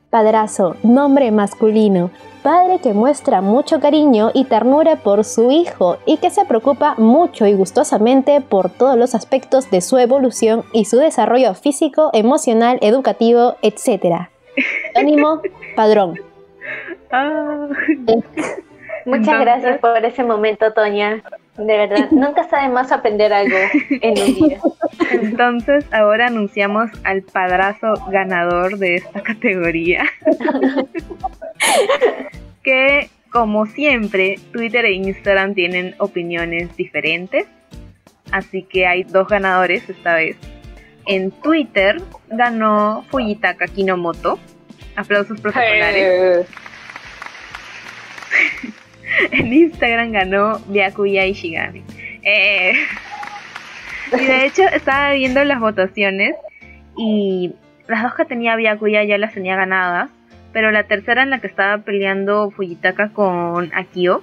Padrazo, nombre masculino. Padre que muestra mucho cariño y ternura por su hijo y que se preocupa mucho y gustosamente por todos los aspectos de su evolución y su desarrollo físico, emocional, educativo, etc. Ánimo, padrón. Ah. Muchas gracias por ese momento, Toña. De verdad, nunca sabe más aprender algo en un día. Entonces, ahora anunciamos al padrazo ganador de esta categoría. que, como siempre, Twitter e Instagram tienen opiniones diferentes. Así que hay dos ganadores esta vez. En Twitter ganó Fujitaka Kinomoto. Aplausos protocolares. en Instagram ganó Byakuya Ishigami. Eh, y de hecho estaba viendo las votaciones y las dos que tenía Byakuya ya las tenía ganadas, pero la tercera en la que estaba peleando Fujitaka con Akio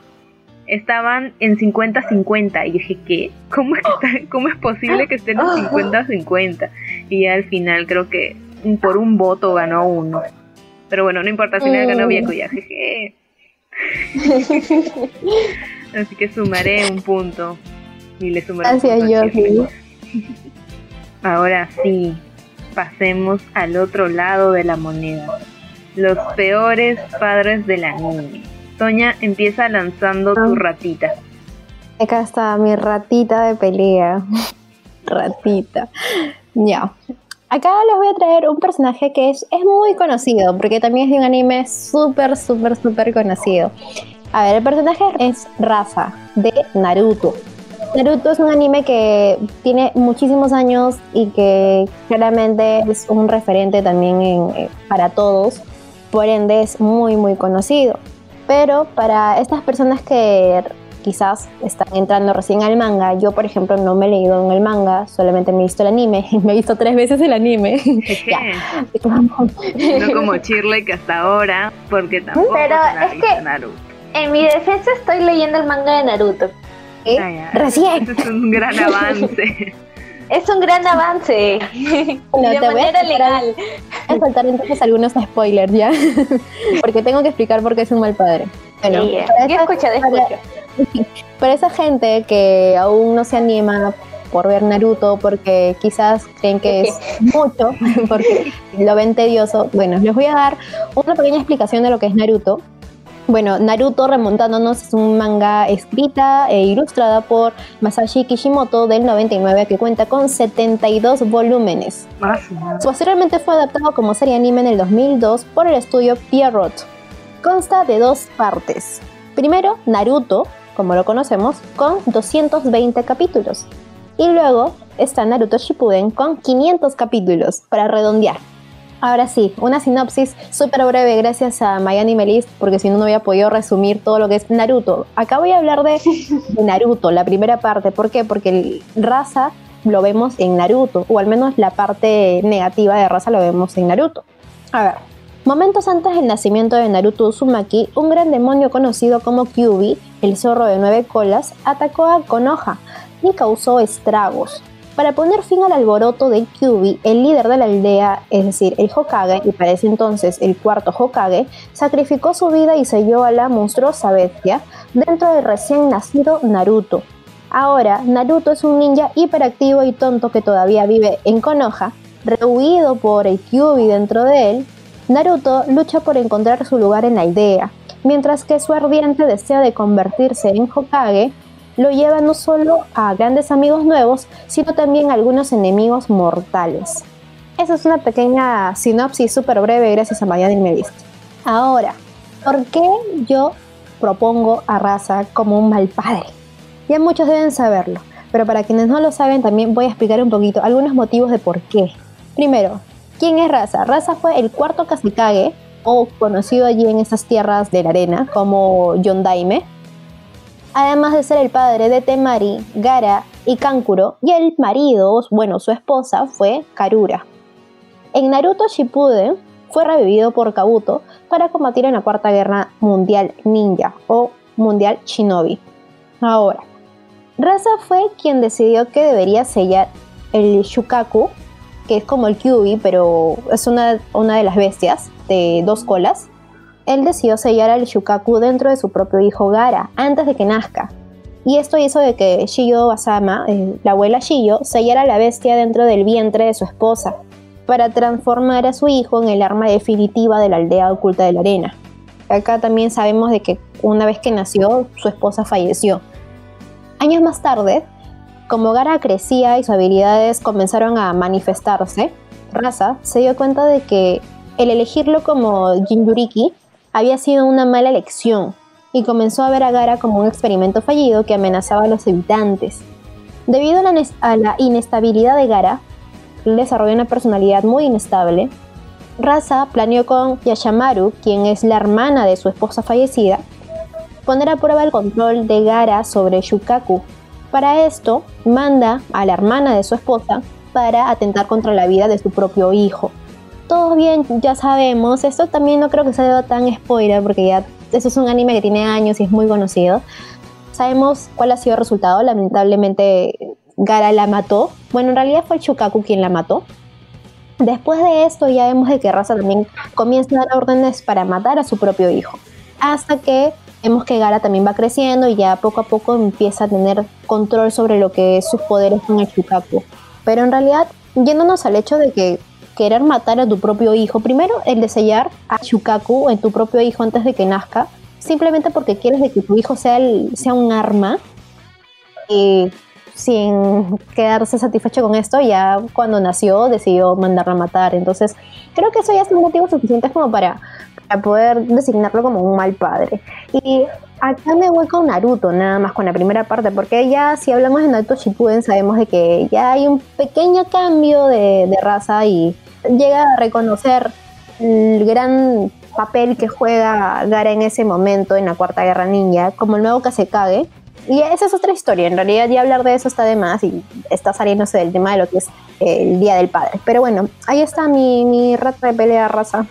estaban en 50-50 y dije, ¿qué? ¿Cómo es, ¿Cómo es posible que estén en 50-50? Y al final creo que por un voto ganó uno. Pero bueno, no importa, al final ganó Byakuya, jeje. Así que sumaré un punto. Y le sumaré Gracias, un Ahora sí, pasemos al otro lado de la moneda. Los peores padres de la niña. Toña empieza lanzando tu ah. ratita. Acá está mi ratita de pelea. ratita. Ya. Acá les voy a traer un personaje que es, es muy conocido, porque también es de un anime súper, súper, súper conocido. A ver, el personaje es Rafa, de Naruto. Naruto es un anime que tiene muchísimos años y que claramente es un referente también eh, para todos. Por ende es muy muy conocido. Pero para estas personas que quizás están entrando recién al manga. Yo, por ejemplo, no me he leído en el manga, solamente me he visto el anime. me he visto tres veces el anime. no como Shirley que hasta ahora, porque tampoco Pero es que Naruto. En mi defensa estoy leyendo el manga de Naruto. Ah, recién. es un gran avance. Es un gran avance. de manera legal. Voy a saltar entonces algunos spoilers ya. porque tengo que explicar por qué es un mal padre. Bueno, sí. Para esa gente que aún no se anima por ver Naruto porque quizás creen que es mucho, porque lo ven tedioso, bueno, les voy a dar una pequeña explicación de lo que es Naruto. Bueno, Naruto remontándonos es un manga escrita e ilustrada por Masashi Kishimoto del 99 que cuenta con 72 volúmenes. Posteriormente fue adaptado como serie anime en el 2002 por el estudio Pierrot. Consta de dos partes. Primero, Naruto, como lo conocemos, con 220 capítulos. Y luego está Naruto Shippuden con 500 capítulos, para redondear. Ahora sí, una sinopsis súper breve gracias a MyAnimeList, porque si no, no había podido resumir todo lo que es Naruto. Acá voy a hablar de, Naruto, la primera parte. ¿Por qué? Porque el raza lo vemos en Naruto, o al menos la parte negativa de raza lo vemos en Naruto. A ver, Momentos antes del nacimiento de Naruto Uzumaki, un gran demonio conocido como Kyubi, el zorro de nueve colas, atacó a Konoha y causó estragos. Para poner fin al alboroto de Kyubi, el líder de la aldea, es decir, el Hokage, y para ese entonces el cuarto Hokage, sacrificó su vida y selló a la monstruosa bestia dentro del recién nacido Naruto. Ahora, Naruto es un ninja hiperactivo y tonto que todavía vive en Konoha, rehuido por el Kyubi dentro de él, Naruto lucha por encontrar su lugar en la aldea, mientras que su ardiente deseo de convertirse en Hokage lo lleva no solo a grandes amigos nuevos, sino también a algunos enemigos mortales. Esa es una pequeña sinopsis súper breve gracias a Mayani Medist. Ahora, ¿por qué yo propongo a Raza como un mal padre? Ya muchos deben saberlo, pero para quienes no lo saben también voy a explicar un poquito algunos motivos de por qué. Primero, ¿Quién es Raza? Raza fue el cuarto Kazekage, o conocido allí en esas tierras de la arena como Yondaime, además de ser el padre de Temari, Gara y Kankuro, y el marido, bueno, su esposa fue Karura. En Naruto Shippuden fue revivido por Kabuto para combatir en la Cuarta Guerra Mundial Ninja o Mundial Shinobi. Ahora, Raza fue quien decidió que debería sellar el Shukaku que es como el Kyubi, pero es una, una de las bestias de dos colas, él decidió sellar al Shukaku dentro de su propio hijo Gara, antes de que nazca. Y esto hizo de que Shiyo Asama, eh, la abuela Shiyo, sellara la bestia dentro del vientre de su esposa, para transformar a su hijo en el arma definitiva de la aldea oculta de la arena. Acá también sabemos de que una vez que nació, su esposa falleció. Años más tarde, como Gara crecía y sus habilidades comenzaron a manifestarse, Raza se dio cuenta de que el elegirlo como Jinjuriki había sido una mala elección y comenzó a ver a Gara como un experimento fallido que amenazaba a los habitantes. Debido a la, inestabilidad de Gara, él una personalidad muy inestable. Raza planeó con Yashamaru, quien es la hermana de su esposa fallecida, poner a prueba el control de Gara sobre Shukaku, para esto, manda a la hermana de su esposa para atentar contra la vida de su propio hijo. Todo bien, ya sabemos, esto también no creo que sea tan spoiler porque ya eso es un anime que tiene años y es muy conocido. Sabemos cuál ha sido el resultado, lamentablemente Gara la mató. Bueno, en realidad fue el Shukaku quien la mató. Después de esto ya vemos de que Raza también comienza a dar órdenes para matar a su propio hijo. Hasta que vemos que Gara también va creciendo y ya poco a poco empieza a tener control sobre lo que es sus poderes con el Shukaku. Pero en realidad, yéndonos al hecho de que querer matar a tu propio hijo, primero el de sellar a Shukaku en tu propio hijo antes de que nazca, simplemente porque quieres de que tu hijo sea, sea un arma, y sin quedarse satisfecho con esto, ya cuando nació decidió mandarla a matar. Entonces, creo que eso ya es un motivo suficiente como para a poder designarlo como un mal padre. Y acá me voy con Naruto, nada más con la primera parte, porque ya si hablamos de Naruto Shippuden sabemos de que ya hay un pequeño cambio de, raza y llega a reconocer el gran papel que juega Gara en ese momento en la Cuarta Guerra Ninja, como el nuevo Kazekage. Y esa es otra historia, en realidad ya hablar de eso está de más y está saliéndose del tema de lo que es el Día del Padre. Pero bueno, ahí está mi, mi rata de pelea raza.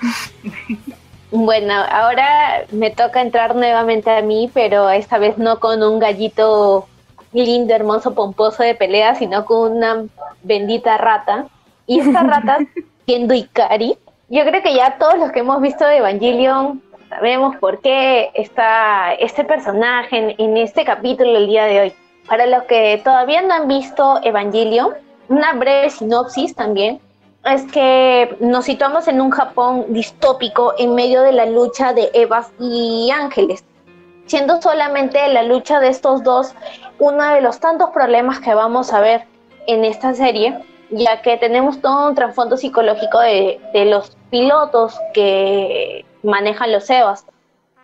Bueno, ahora me toca entrar nuevamente a mí, pero esta vez no con un gallito lindo, hermoso, pomposo de pelea, sino con una bendita rata. Y esta rata, siendo Ikari, yo creo que ya todos los que hemos visto Evangelion sabemos por qué está este personaje en, este capítulo el día de hoy. Para los que todavía no han visto Evangelion, una breve sinopsis también es que nos situamos en un Japón distópico en medio de la lucha de Evas y Ángeles, siendo solamente la lucha de estos dos uno de los tantos problemas que vamos a ver en esta serie, ya que tenemos todo un trasfondo psicológico de, los pilotos que manejan los Evas.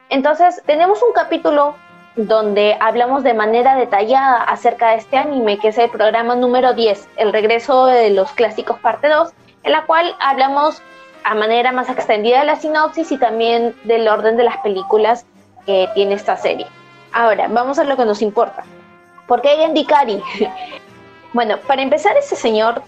Entonces, tenemos un capítulo donde hablamos de manera detallada acerca de este anime, que es el programa número 10, El regreso de los clásicos parte 2, en la cual hablamos a manera más extendida de la sinopsis y también del orden de las películas que tiene esta serie. Ahora, vamos a lo que nos importa. ¿Por qué Gendikari? bueno, para empezar, ese señor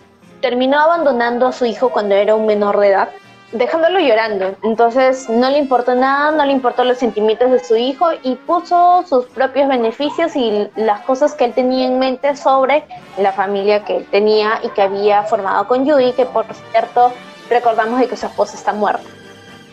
terminó abandonando a su hijo cuando era un menor de edad, dejándolo llorando. Entonces no le importó nada, no le importó los sentimientos de su hijo y puso sus propios beneficios y las cosas que él tenía en mente sobre la familia que él tenía y que había formado con Yui, que por cierto recordamos de que su esposa está muerta.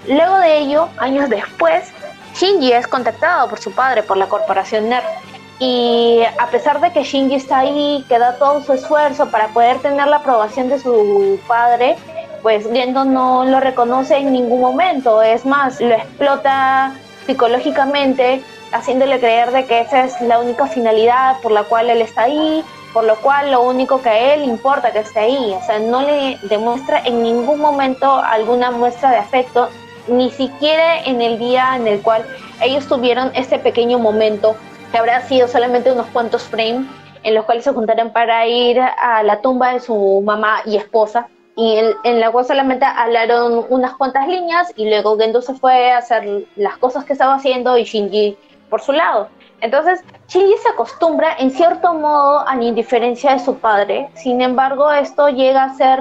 Luego de ello, años después, Shinji es contactado por su padre por la corporación NERV y a pesar de que Shinji está ahí, que da todo su esfuerzo para poder tener la aprobación de su padre, pues Gendo no lo reconoce en ningún momento. Es más, lo explota psicológicamente, haciéndole creer de que esa es la única finalidad por la cual él está ahí, por lo cual lo único que a él importa que esté ahí. O sea, no le demuestra en ningún momento alguna muestra de afecto, ni siquiera en el día en el cual ellos tuvieron ese pequeño momento que habrá sido solamente unos cuantos frames en los cuales se juntaron para ir a la tumba de su mamá y esposa y en, la cual solamente hablaron unas cuantas líneas y luego Gendo se fue a hacer las cosas que estaba haciendo y Shinji por su lado. Entonces, Shinji se acostumbra en cierto modo a la indiferencia de su padre, sin embargo, esto llega a ser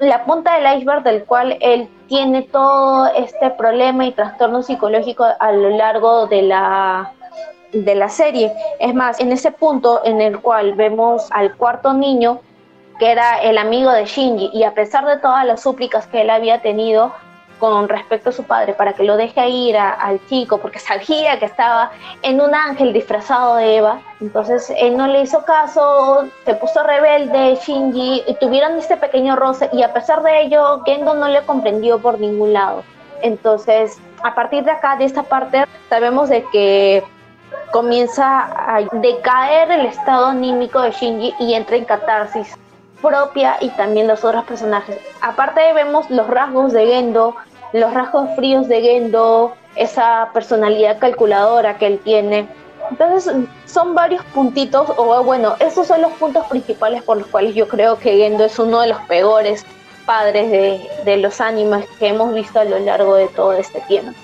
la punta del iceberg del cual él tiene todo este problema y trastorno psicológico a lo largo de la de la serie. Es más, en ese punto en el cual vemos al cuarto niño, que era el amigo de Shinji, y a pesar de todas las súplicas que él había tenido con respecto a su padre para que lo deje ir al chico, porque sabía que estaba en un ángel disfrazado de Eva, entonces él no le hizo caso, se puso rebelde, Shinji, tuvieron este pequeño roce, y a pesar de ello, Gendo no le comprendió por ningún lado. Entonces, a partir de acá, de esta parte, sabemos de que comienza a decaer el estado anímico de Shinji y entra en catarsis propia y también los otros personajes. Aparte vemos los rasgos de Gendo, los rasgos fríos de Gendo, esa personalidad calculadora que él tiene. Entonces son varios puntitos, o bueno, esos son los puntos principales por los cuales yo creo que Gendo es uno de los peores padres de, de los animes que hemos visto a lo largo de todo este tiempo.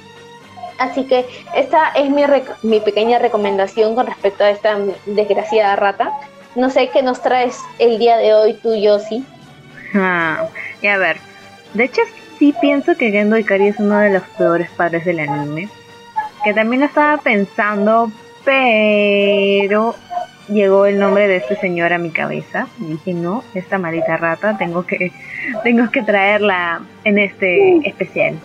Así que esta es mi, mi pequeña recomendación con respecto a esta desgraciada rata. No sé qué nos traes el día de hoy tú, Yossi. Ah, y a ver, de hecho sí pienso que Gendo Ikari es uno de los peores padres del anime. Que también lo estaba pensando, pero llegó el nombre de este señor a mi cabeza. Y dije, no, esta maldita rata tengo que, tengo que traerla en este especial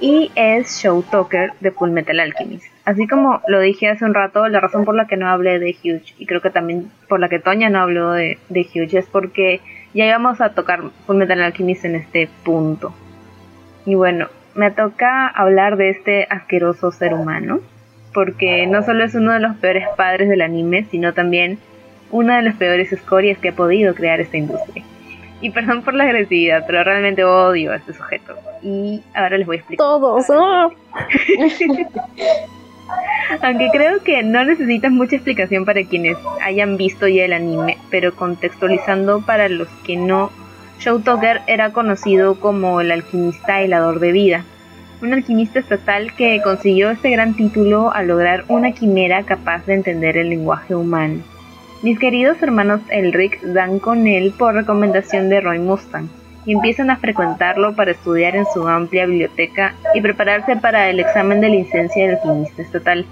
y es Show Talker de Full Metal Alchemist. Así como lo dije hace un rato, la razón por la que no hablé de Huge y creo que también por la que Toña no habló de, Huge es porque ya íbamos a tocar Full Metal Alchemist en este punto. Y bueno, me toca hablar de este asqueroso ser humano, porque no solo es uno de los peores padres del anime, sino también una de las peores escorias que ha podido crear esta industria. Y perdón por la agresividad, pero realmente odio a este sujeto. Y ahora les voy a explicar. Todos. Aunque creo que no necesitan mucha explicación para quienes hayan visto ya el anime, pero contextualizando para los que no, Shoutoker era conocido como el alquimista helador de vida. un alquimista estatal que consiguió este gran título al lograr una quimera capaz de entender el lenguaje humano. Mis queridos hermanos Elric dan con él por recomendación de Roy Mustang y empiezan a frecuentarlo para estudiar en su amplia biblioteca y prepararse para el examen de licencia del alquimista estatal.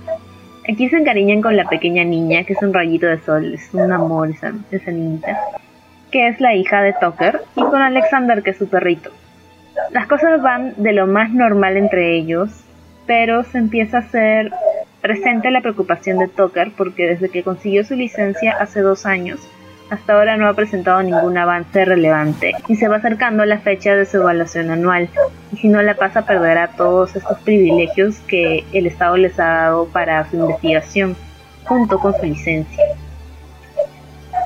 Aquí se encariñan con la pequeña niña, que es un rayito de sol, es un amor esa, esa niñita, que es la hija de Tucker, y con Alexander, que es su perrito. Las cosas van de lo más normal entre ellos, pero se empieza a hacer presente la preocupación de Tucker porque desde que consiguió su licencia hace dos años, hasta ahora no ha presentado ningún avance relevante y se va acercando la fecha de su evaluación anual. Y si no la pasa perderá todos estos privilegios que el Estado les ha dado para su investigación, junto con su licencia.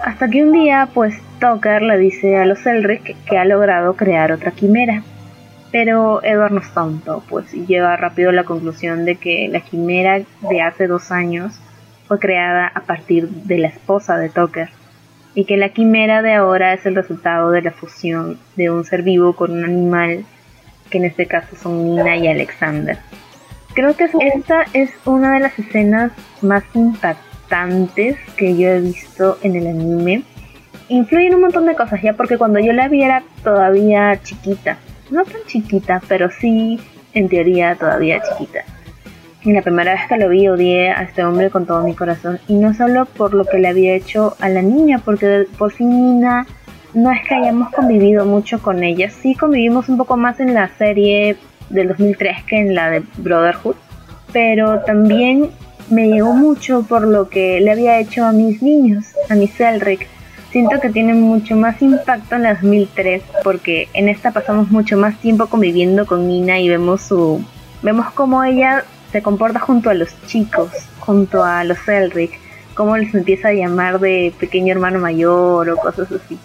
Hasta que un día, pues Tucker le dice a los Elric que ha logrado crear otra quimera, pero Edward no es tonto, pues lleva rápido la conclusión de que la quimera de hace dos años fue creada a partir de la esposa de Tucker y que la quimera de ahora es el resultado de la fusión de un ser vivo con un animal, que en este caso son Nina y Alexander. Creo que esta es una de las escenas más impactantes que yo he visto en el anime. Influyen un montón de cosas ya porque cuando yo la vi era todavía chiquita no tan chiquita, pero sí en teoría todavía chiquita. Y la primera vez que lo vi odié a este hombre con todo mi corazón. Y no solo por lo que le había hecho a la niña, porque por sí Nina no es que hayamos convivido mucho con ella. Sí convivimos un poco más en la serie del 2003 que en la de Brotherhood. Pero también me llegó mucho por lo que le había hecho a mis niños, a mi Elric siento que tiene mucho más impacto en la 2003 porque en esta pasamos mucho más tiempo conviviendo con Nina y vemos su vemos cómo ella se comporta junto a los chicos, junto a los Elric, cómo les empieza a llamar de pequeño hermano mayor o cosas así.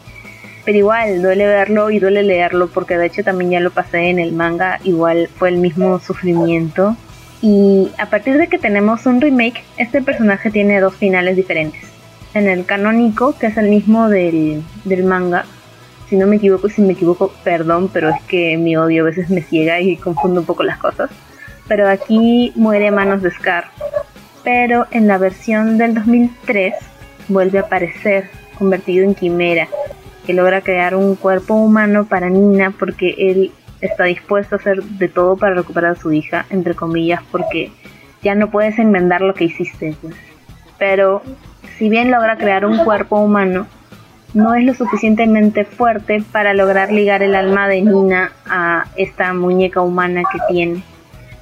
Pero igual, duele verlo y duele leerlo porque de hecho también ya lo pasé en el manga, igual fue el mismo sufrimiento. Y a partir de que tenemos un remake, este personaje tiene dos finales diferentes en el canónico, que es el mismo del, manga. Si no me equivoco, si me equivoco, perdón, pero es que mi odio a veces me ciega y confundo un poco las cosas. Pero aquí muere manos de Scar. Pero en la versión del 2003 vuelve a aparecer, convertido en quimera, que logra crear un cuerpo humano para Nina porque él está dispuesto a hacer de todo para recuperar a su hija, entre comillas, porque ya no puedes enmendar lo que hiciste. Pues. Pero si bien logra crear un cuerpo humano, no es lo suficientemente fuerte para lograr ligar el alma de Nina a esta muñeca humana que tiene.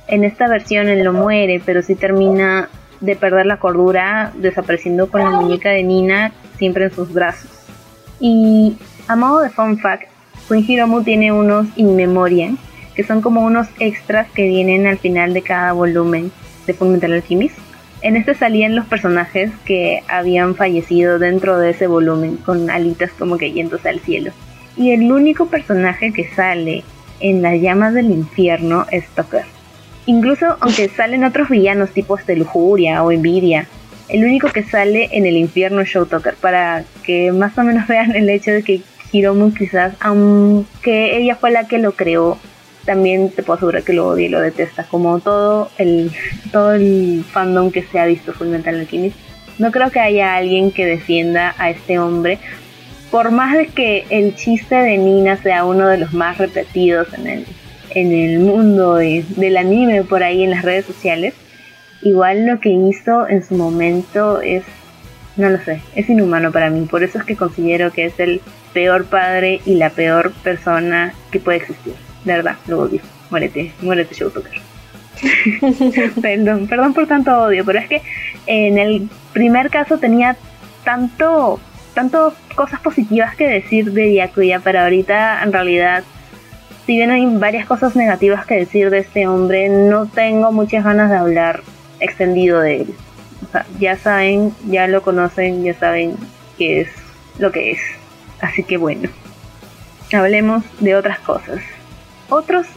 En esta versión él no muere, pero sí termina de perder la cordura, desapareciendo con la muñeca de Nina siempre en sus brazos. Y a modo de fun fact, Queen Hiromu tiene unos in memoriam, que son como unos extras que vienen al final de cada volumen de Fullmetal Alchemist en este salían los personajes que habían fallecido dentro de ese volumen, con alitas como que yéndose al cielo. Y el único personaje que sale en las llamas del infierno es Tucker. Incluso aunque salen otros villanos tipos de lujuria o envidia, el único que sale en el infierno es Show Tucker, para que más o menos vean el hecho de que Hiromu quizás, aunque ella fue la que lo creó, también te puedo asegurar que lo odia y lo detesta, como todo el, todo el fandom que se ha visto Fullmetal Alchemist. No creo que haya alguien que defienda a este hombre, por más de que el chiste de Nina sea uno de los más repetidos en el, en el mundo del anime por ahí en las redes sociales, igual lo que hizo en su momento es, no lo sé, es inhumano para mí. Por eso es que considero que es el peor padre y la peor persona que puede existir de verdad, lo odio. Muérete, muérete, Show perdón, perdón por tanto odio, pero es que en el primer caso tenía tanto, tanto cosas positivas que decir de Yakuya, pero ahorita en realidad, si bien hay varias cosas negativas que decir de este hombre, no tengo muchas ganas de hablar extendido de él. O sea, ya saben, ya lo conocen, ya saben qué es lo que es. Así que bueno, hablemos de otras cosas otros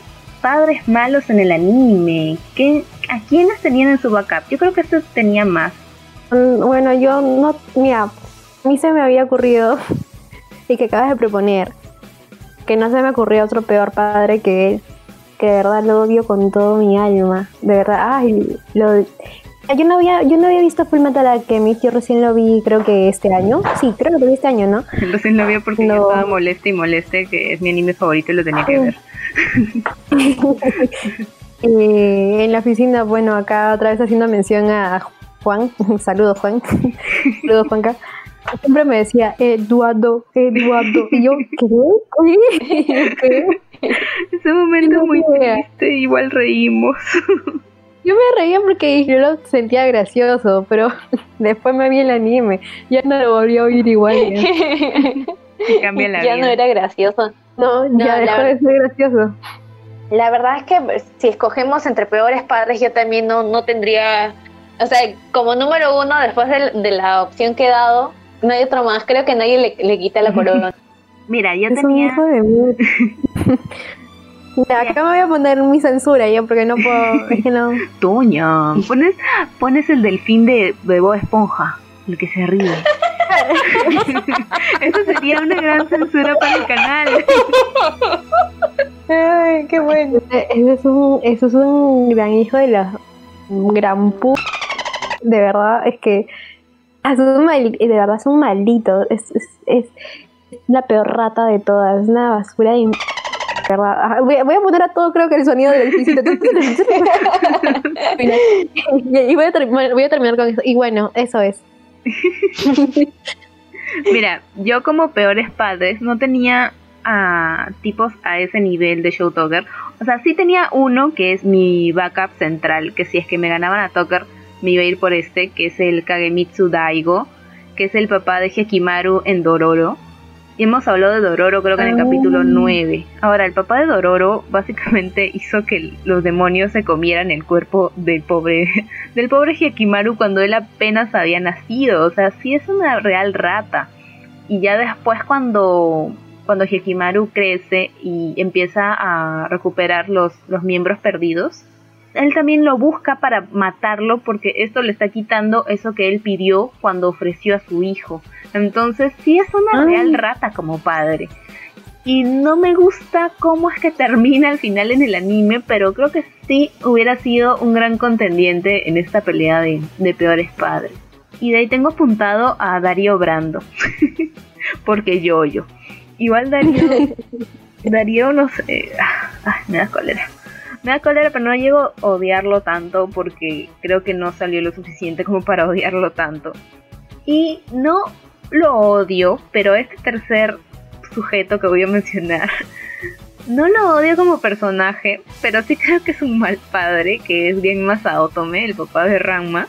padres malos en el anime. ¿Qué, ¿A quiénes tenían en su backup? Yo creo que este tenía más. Mm, bueno, yo no. Mira, a mí se me había ocurrido y que acabas de proponer que no se me ocurrió otro peor padre que él. que de verdad lo odio con todo mi alma. De verdad, ay, lo, yo no había, yo no había visto Full Metal Alchemist, yo recién lo vi creo que este año. Sí, creo que lo vi este año, ¿no? Recién lo vi porque yo estaba molesta y moleste, que es mi anime favorito y lo tenía que ver. Eh, en la oficina, bueno, acá otra vez haciendo mención a Juan, saludos Juan, saludos Juanca, siempre me decía Eduardo, Eduardo, y yo, ¿qué? ¿Qué? Ese momento muy triste, igual reímos. Yo me reía porque yo lo sentía gracioso, pero después me vi el anime, ya no lo volví a oír igual. Ya, cambia la ya no era gracioso. No, ya dejó de ser gracioso. La verdad es que si escogemos entre peores padres, yo también no, no tendría, o sea, como número uno, después de, la opción que he dado, no hay otro más. Creo que nadie le, quita la corona. Mira, yo tenía... acá me voy a poner mi censura yo porque no puedo, es que no. Toña, pones, pones el delfín de, de Bob Esponja, el que se ríe. Eso sería una gran censura para el canal. Ay, qué bueno. Eso es un, eso es un gran hijo de la gran pu. De verdad, es que es un mal, de verdad es un maldito. Es, es, es, la peor rata de todas. Es una basura de Ah, voy, a poner a todo, creo que el sonido del físico. y voy a, voy a terminar con eso. Y bueno, eso es. Mira, yo como peores padres no tenía a tipos a ese nivel de show talker. O sea, sí tenía uno que es mi backup central, que si es que me ganaban a talker me iba a ir por este, que es el Kagemitsu Daigo, que es el papá de Hekimaru en Dororo. Y hemos hablado de Dororo creo que en el capítulo 9. Ahora, el papá de Dororo básicamente hizo que los demonios se comieran el cuerpo del pobre del pobre Hyakimaru cuando él apenas había nacido. O sea, sí es una real rata. Y ya después cuando cuando Hyakimaru crece y empieza a recuperar los, los miembros perdidos, él también lo busca para matarlo porque esto le está quitando eso que él pidió cuando ofreció a su hijo. Entonces sí es una real rata como padre. Y no me gusta cómo es que termina al final en el anime, pero creo que sí hubiera sido un gran contendiente en esta pelea de, peores padres. Y de ahí tengo apuntado a Darío Brando. porque yo, yo. Igual Darío, Darío no sé, ah, me da cólera. Me da cólera, pero no llego a odiarlo tanto porque creo que no salió lo suficiente como para odiarlo tanto. Y no lo odio, pero este tercer sujeto que voy a mencionar, no lo odio como personaje, pero sí creo que es un mal padre, que es bien Masaotome, el papá de Ranma.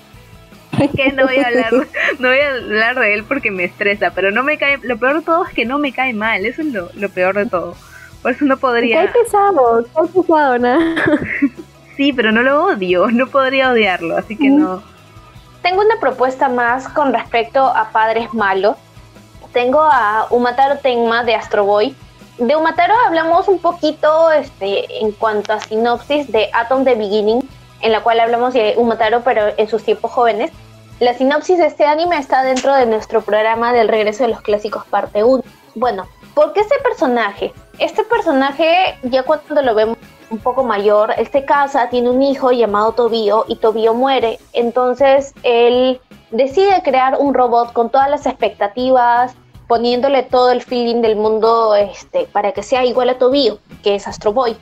Que no voy a hablar, no voy a hablar de él porque me estresa, pero no me cae, lo peor de todo es que no me cae mal, eso es lo, lo peor de todo. Por eso no podría. Cae pesado, cae pesado, ¿no? sí, pero no lo odio, no podría odiarlo, así que no tengo una propuesta más con respecto a padres malos. Tengo a Umataro Tenma de Astro Boy. De Umataro hablamos un poquito este, en cuanto a sinopsis de Atom the Beginning, en la cual hablamos de Umataro, pero en sus tiempos jóvenes. La sinopsis de este anime está dentro de nuestro programa del regreso de los clásicos parte 1. Bueno, ¿por qué este personaje? Este personaje, ya cuando lo vemos un poco mayor, él se casa, tiene un hijo llamado Tobio y Tobio muere. Entonces él decide crear un robot con todas las expectativas, poniéndole todo el feeling del mundo este, para que sea igual a Tobio, que es Astro Boy.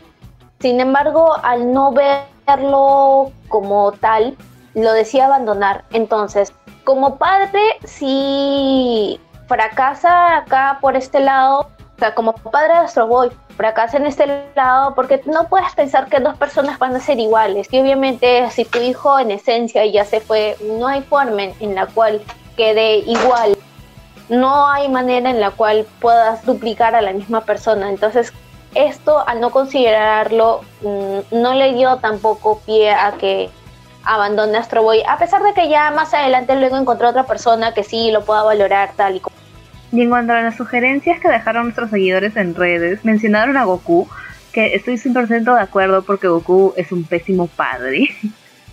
Sin embargo, al no verlo como tal, lo decía abandonar. Entonces, como padre, si fracasa acá por este lado, o sea, como padre de Astro Boy, fracasa en este lado porque no puedes pensar que dos personas van a ser iguales. Y obviamente si tu hijo en esencia ya se fue, no hay forma en la cual quede igual. No hay manera en la cual puedas duplicar a la misma persona. Entonces esto al no considerarlo mm, no le dio tampoco pie a que abandone Astro Boy, a pesar de que ya más adelante luego encontró otra persona que sí lo pueda valorar tal y como y en cuanto a las sugerencias que dejaron nuestros seguidores en redes, mencionaron a Goku, que estoy 100% de acuerdo porque Goku es un pésimo padre.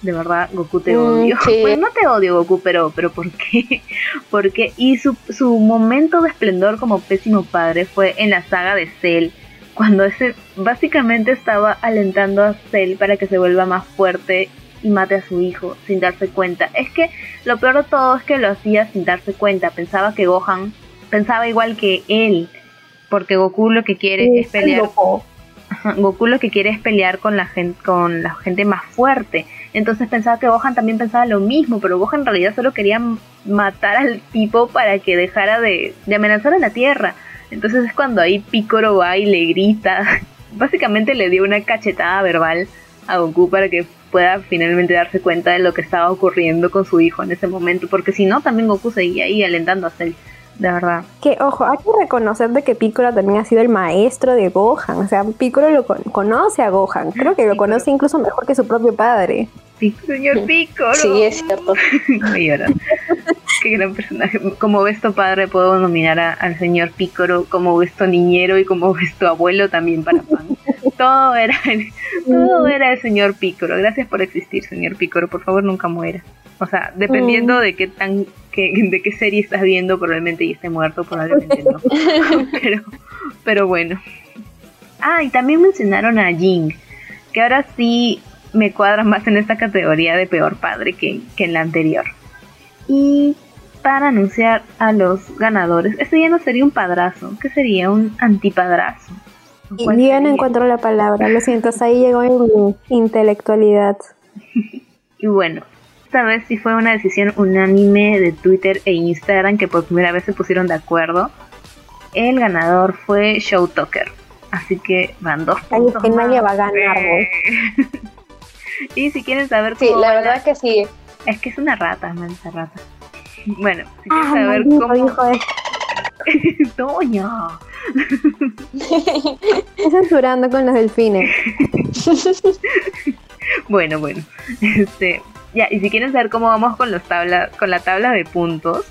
De verdad, Goku te mm, odio. Bueno, no te odio, Goku, pero, pero ¿por qué? Porque, y su, su momento de esplendor como pésimo padre fue en la saga de Cell, cuando ese básicamente estaba alentando a Cell para que se vuelva más fuerte y mate a su hijo sin darse cuenta. Es que lo peor de todo es que lo hacía sin darse cuenta. Pensaba que Gohan pensaba igual que él, porque Goku lo que quiere es pelear. Goku lo que quiere es pelear con la gente, con la gente más fuerte. Entonces pensaba que Gohan también pensaba lo mismo, pero Gohan en realidad solo quería matar al tipo para que dejara de, de amenazar a la Tierra. Entonces es cuando ahí Piccolo va y le grita. Básicamente le dio una cachetada verbal a Goku para que pueda finalmente darse cuenta de lo que estaba ocurriendo con su hijo en ese momento, porque si no, también Goku seguía ahí alentando a Cell de verdad. Que, ojo, hay que reconocer de que Piccolo también ha sido el maestro de Gohan. O sea, Piccolo lo conoce a Gohan. Creo que lo conoce incluso mejor que su propio padre. señor Piccolo. Sí, es cierto. Qué gran personaje. Como ves tu padre, puedo nominar al señor Piccolo como ves tu niñero y como ves tu abuelo también para pan. todo era el, todo era el señor Piccolo. Gracias por existir, señor Piccolo. Por favor, nunca muera. O sea, dependiendo mm. de qué tan de qué serie estás viendo, probablemente ya esté muerto, probablemente no. pero, pero bueno. Ah, y también mencionaron a Jing, que ahora sí me cuadra más en esta categoría de peor padre que, que en la anterior. Y para anunciar a los ganadores, este ya no sería un padrazo, ¿qué sería? Un antipadrazo. Yo no encuentro la palabra, lo siento, ahí llegó mi intelectualidad. y bueno, esta vez sí fue una decisión unánime de Twitter e Instagram que por primera vez se pusieron de acuerdo. El ganador fue Show Talker. Así que van dos puntos. que nadie va a ganar, Y si quieren saber cómo. Sí, la verdad que sí. Es que es una rata, mancha rata. Bueno, si quieren ah, saber cómo. Hijo Doña. Estoy censurando con los delfines. bueno, bueno. Este, ya, y si quieren saber cómo vamos con los tabla, con la tabla de puntos,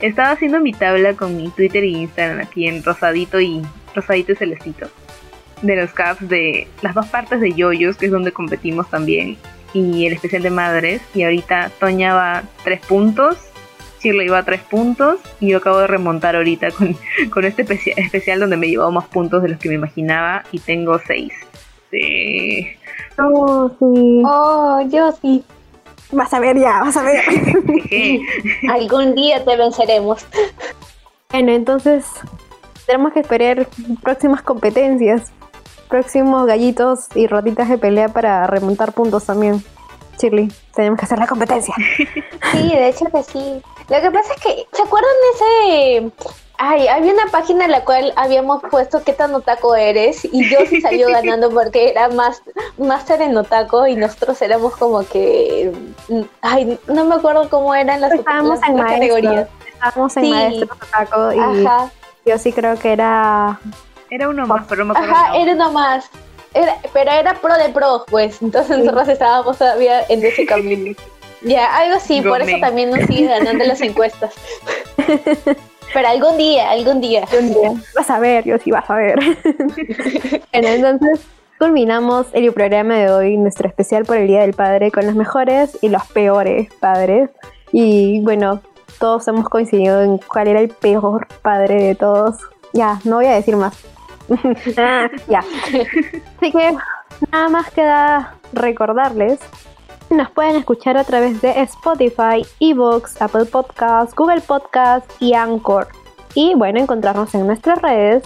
estaba haciendo mi tabla con mi Twitter y Instagram aquí en rosadito y rosadito y celestito. De los caps de las dos partes de yoyos, que es donde competimos también, y el especial de madres. Y ahorita Toña va tres puntos, Shirley va tres puntos, y yo acabo de remontar ahorita con, con este especial donde me llevado más puntos de los que me imaginaba, y tengo seis. Sí. Oh, sí. Oh, yo sí. Vas a ver ya, vas a ver. Algún día te venceremos. Bueno, entonces tenemos que esperar próximas competencias, próximos gallitos y ratitas de pelea para remontar puntos también. Shirley, tenemos que hacer la competencia. Sí, de hecho que sí. Lo que pasa es que, ¿se acuerdan de ese Ay, había una página en la cual habíamos puesto qué tan otaco eres y yo sí salió ganando porque era más máster en otaco y nosotros éramos como que ay, no me acuerdo cómo eran las, Estábamos en categorías. Estábamos en maestro otaco y yo sí creo que era era uno más, pero no me acuerdo. Ajá, era uno más. Era, pero era pro de pro, pues. Entonces nosotros estábamos todavía en ese camino. ya, algo así, por eso también nos sigue ganando las encuestas. Pero algún día, algún día. Algún día. Vas a ver, yo sí vas a ver. bueno, entonces culminamos el programa de hoy, nuestro especial por el Día del Padre, con los mejores y los peores padres. Y bueno, todos hemos coincidido en cuál era el peor padre de todos. Ya, no voy a decir más. ya. Así que nada más queda recordarles nos pueden escuchar a través de Spotify, Evox, Apple Podcasts, Google Podcasts y Anchor. Y bueno, encontrarnos en nuestras redes,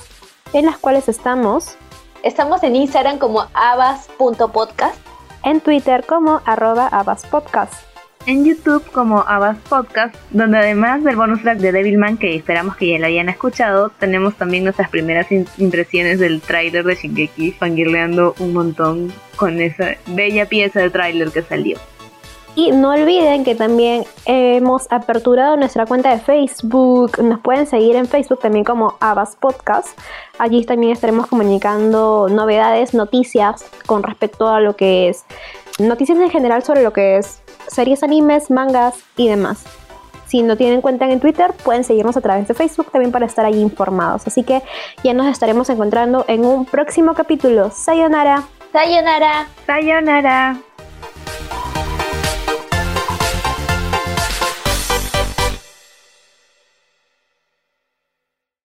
en las cuales estamos. Estamos en Instagram como abas.podcast. En Twitter como arroba abaspodcast en YouTube como Abbas Podcast, donde además del bonus track de Devilman, que esperamos que ya lo hayan escuchado, tenemos también nuestras primeras impresiones del tráiler de Shingeki, fangirleando un montón con esa bella pieza de tráiler que salió. Y no olviden que también hemos aperturado nuestra cuenta de Facebook. Nos pueden seguir en Facebook también como Abbas Podcast. Allí también estaremos comunicando novedades, noticias con respecto a lo que es noticias en general sobre lo que es series, animes, mangas y demás. Si no tienen cuenta en Twitter, pueden seguirnos a través de Facebook también para estar ahí informados. Así que ya nos estaremos encontrando en un próximo capítulo. Sayonara. Sayonara. Sayonara.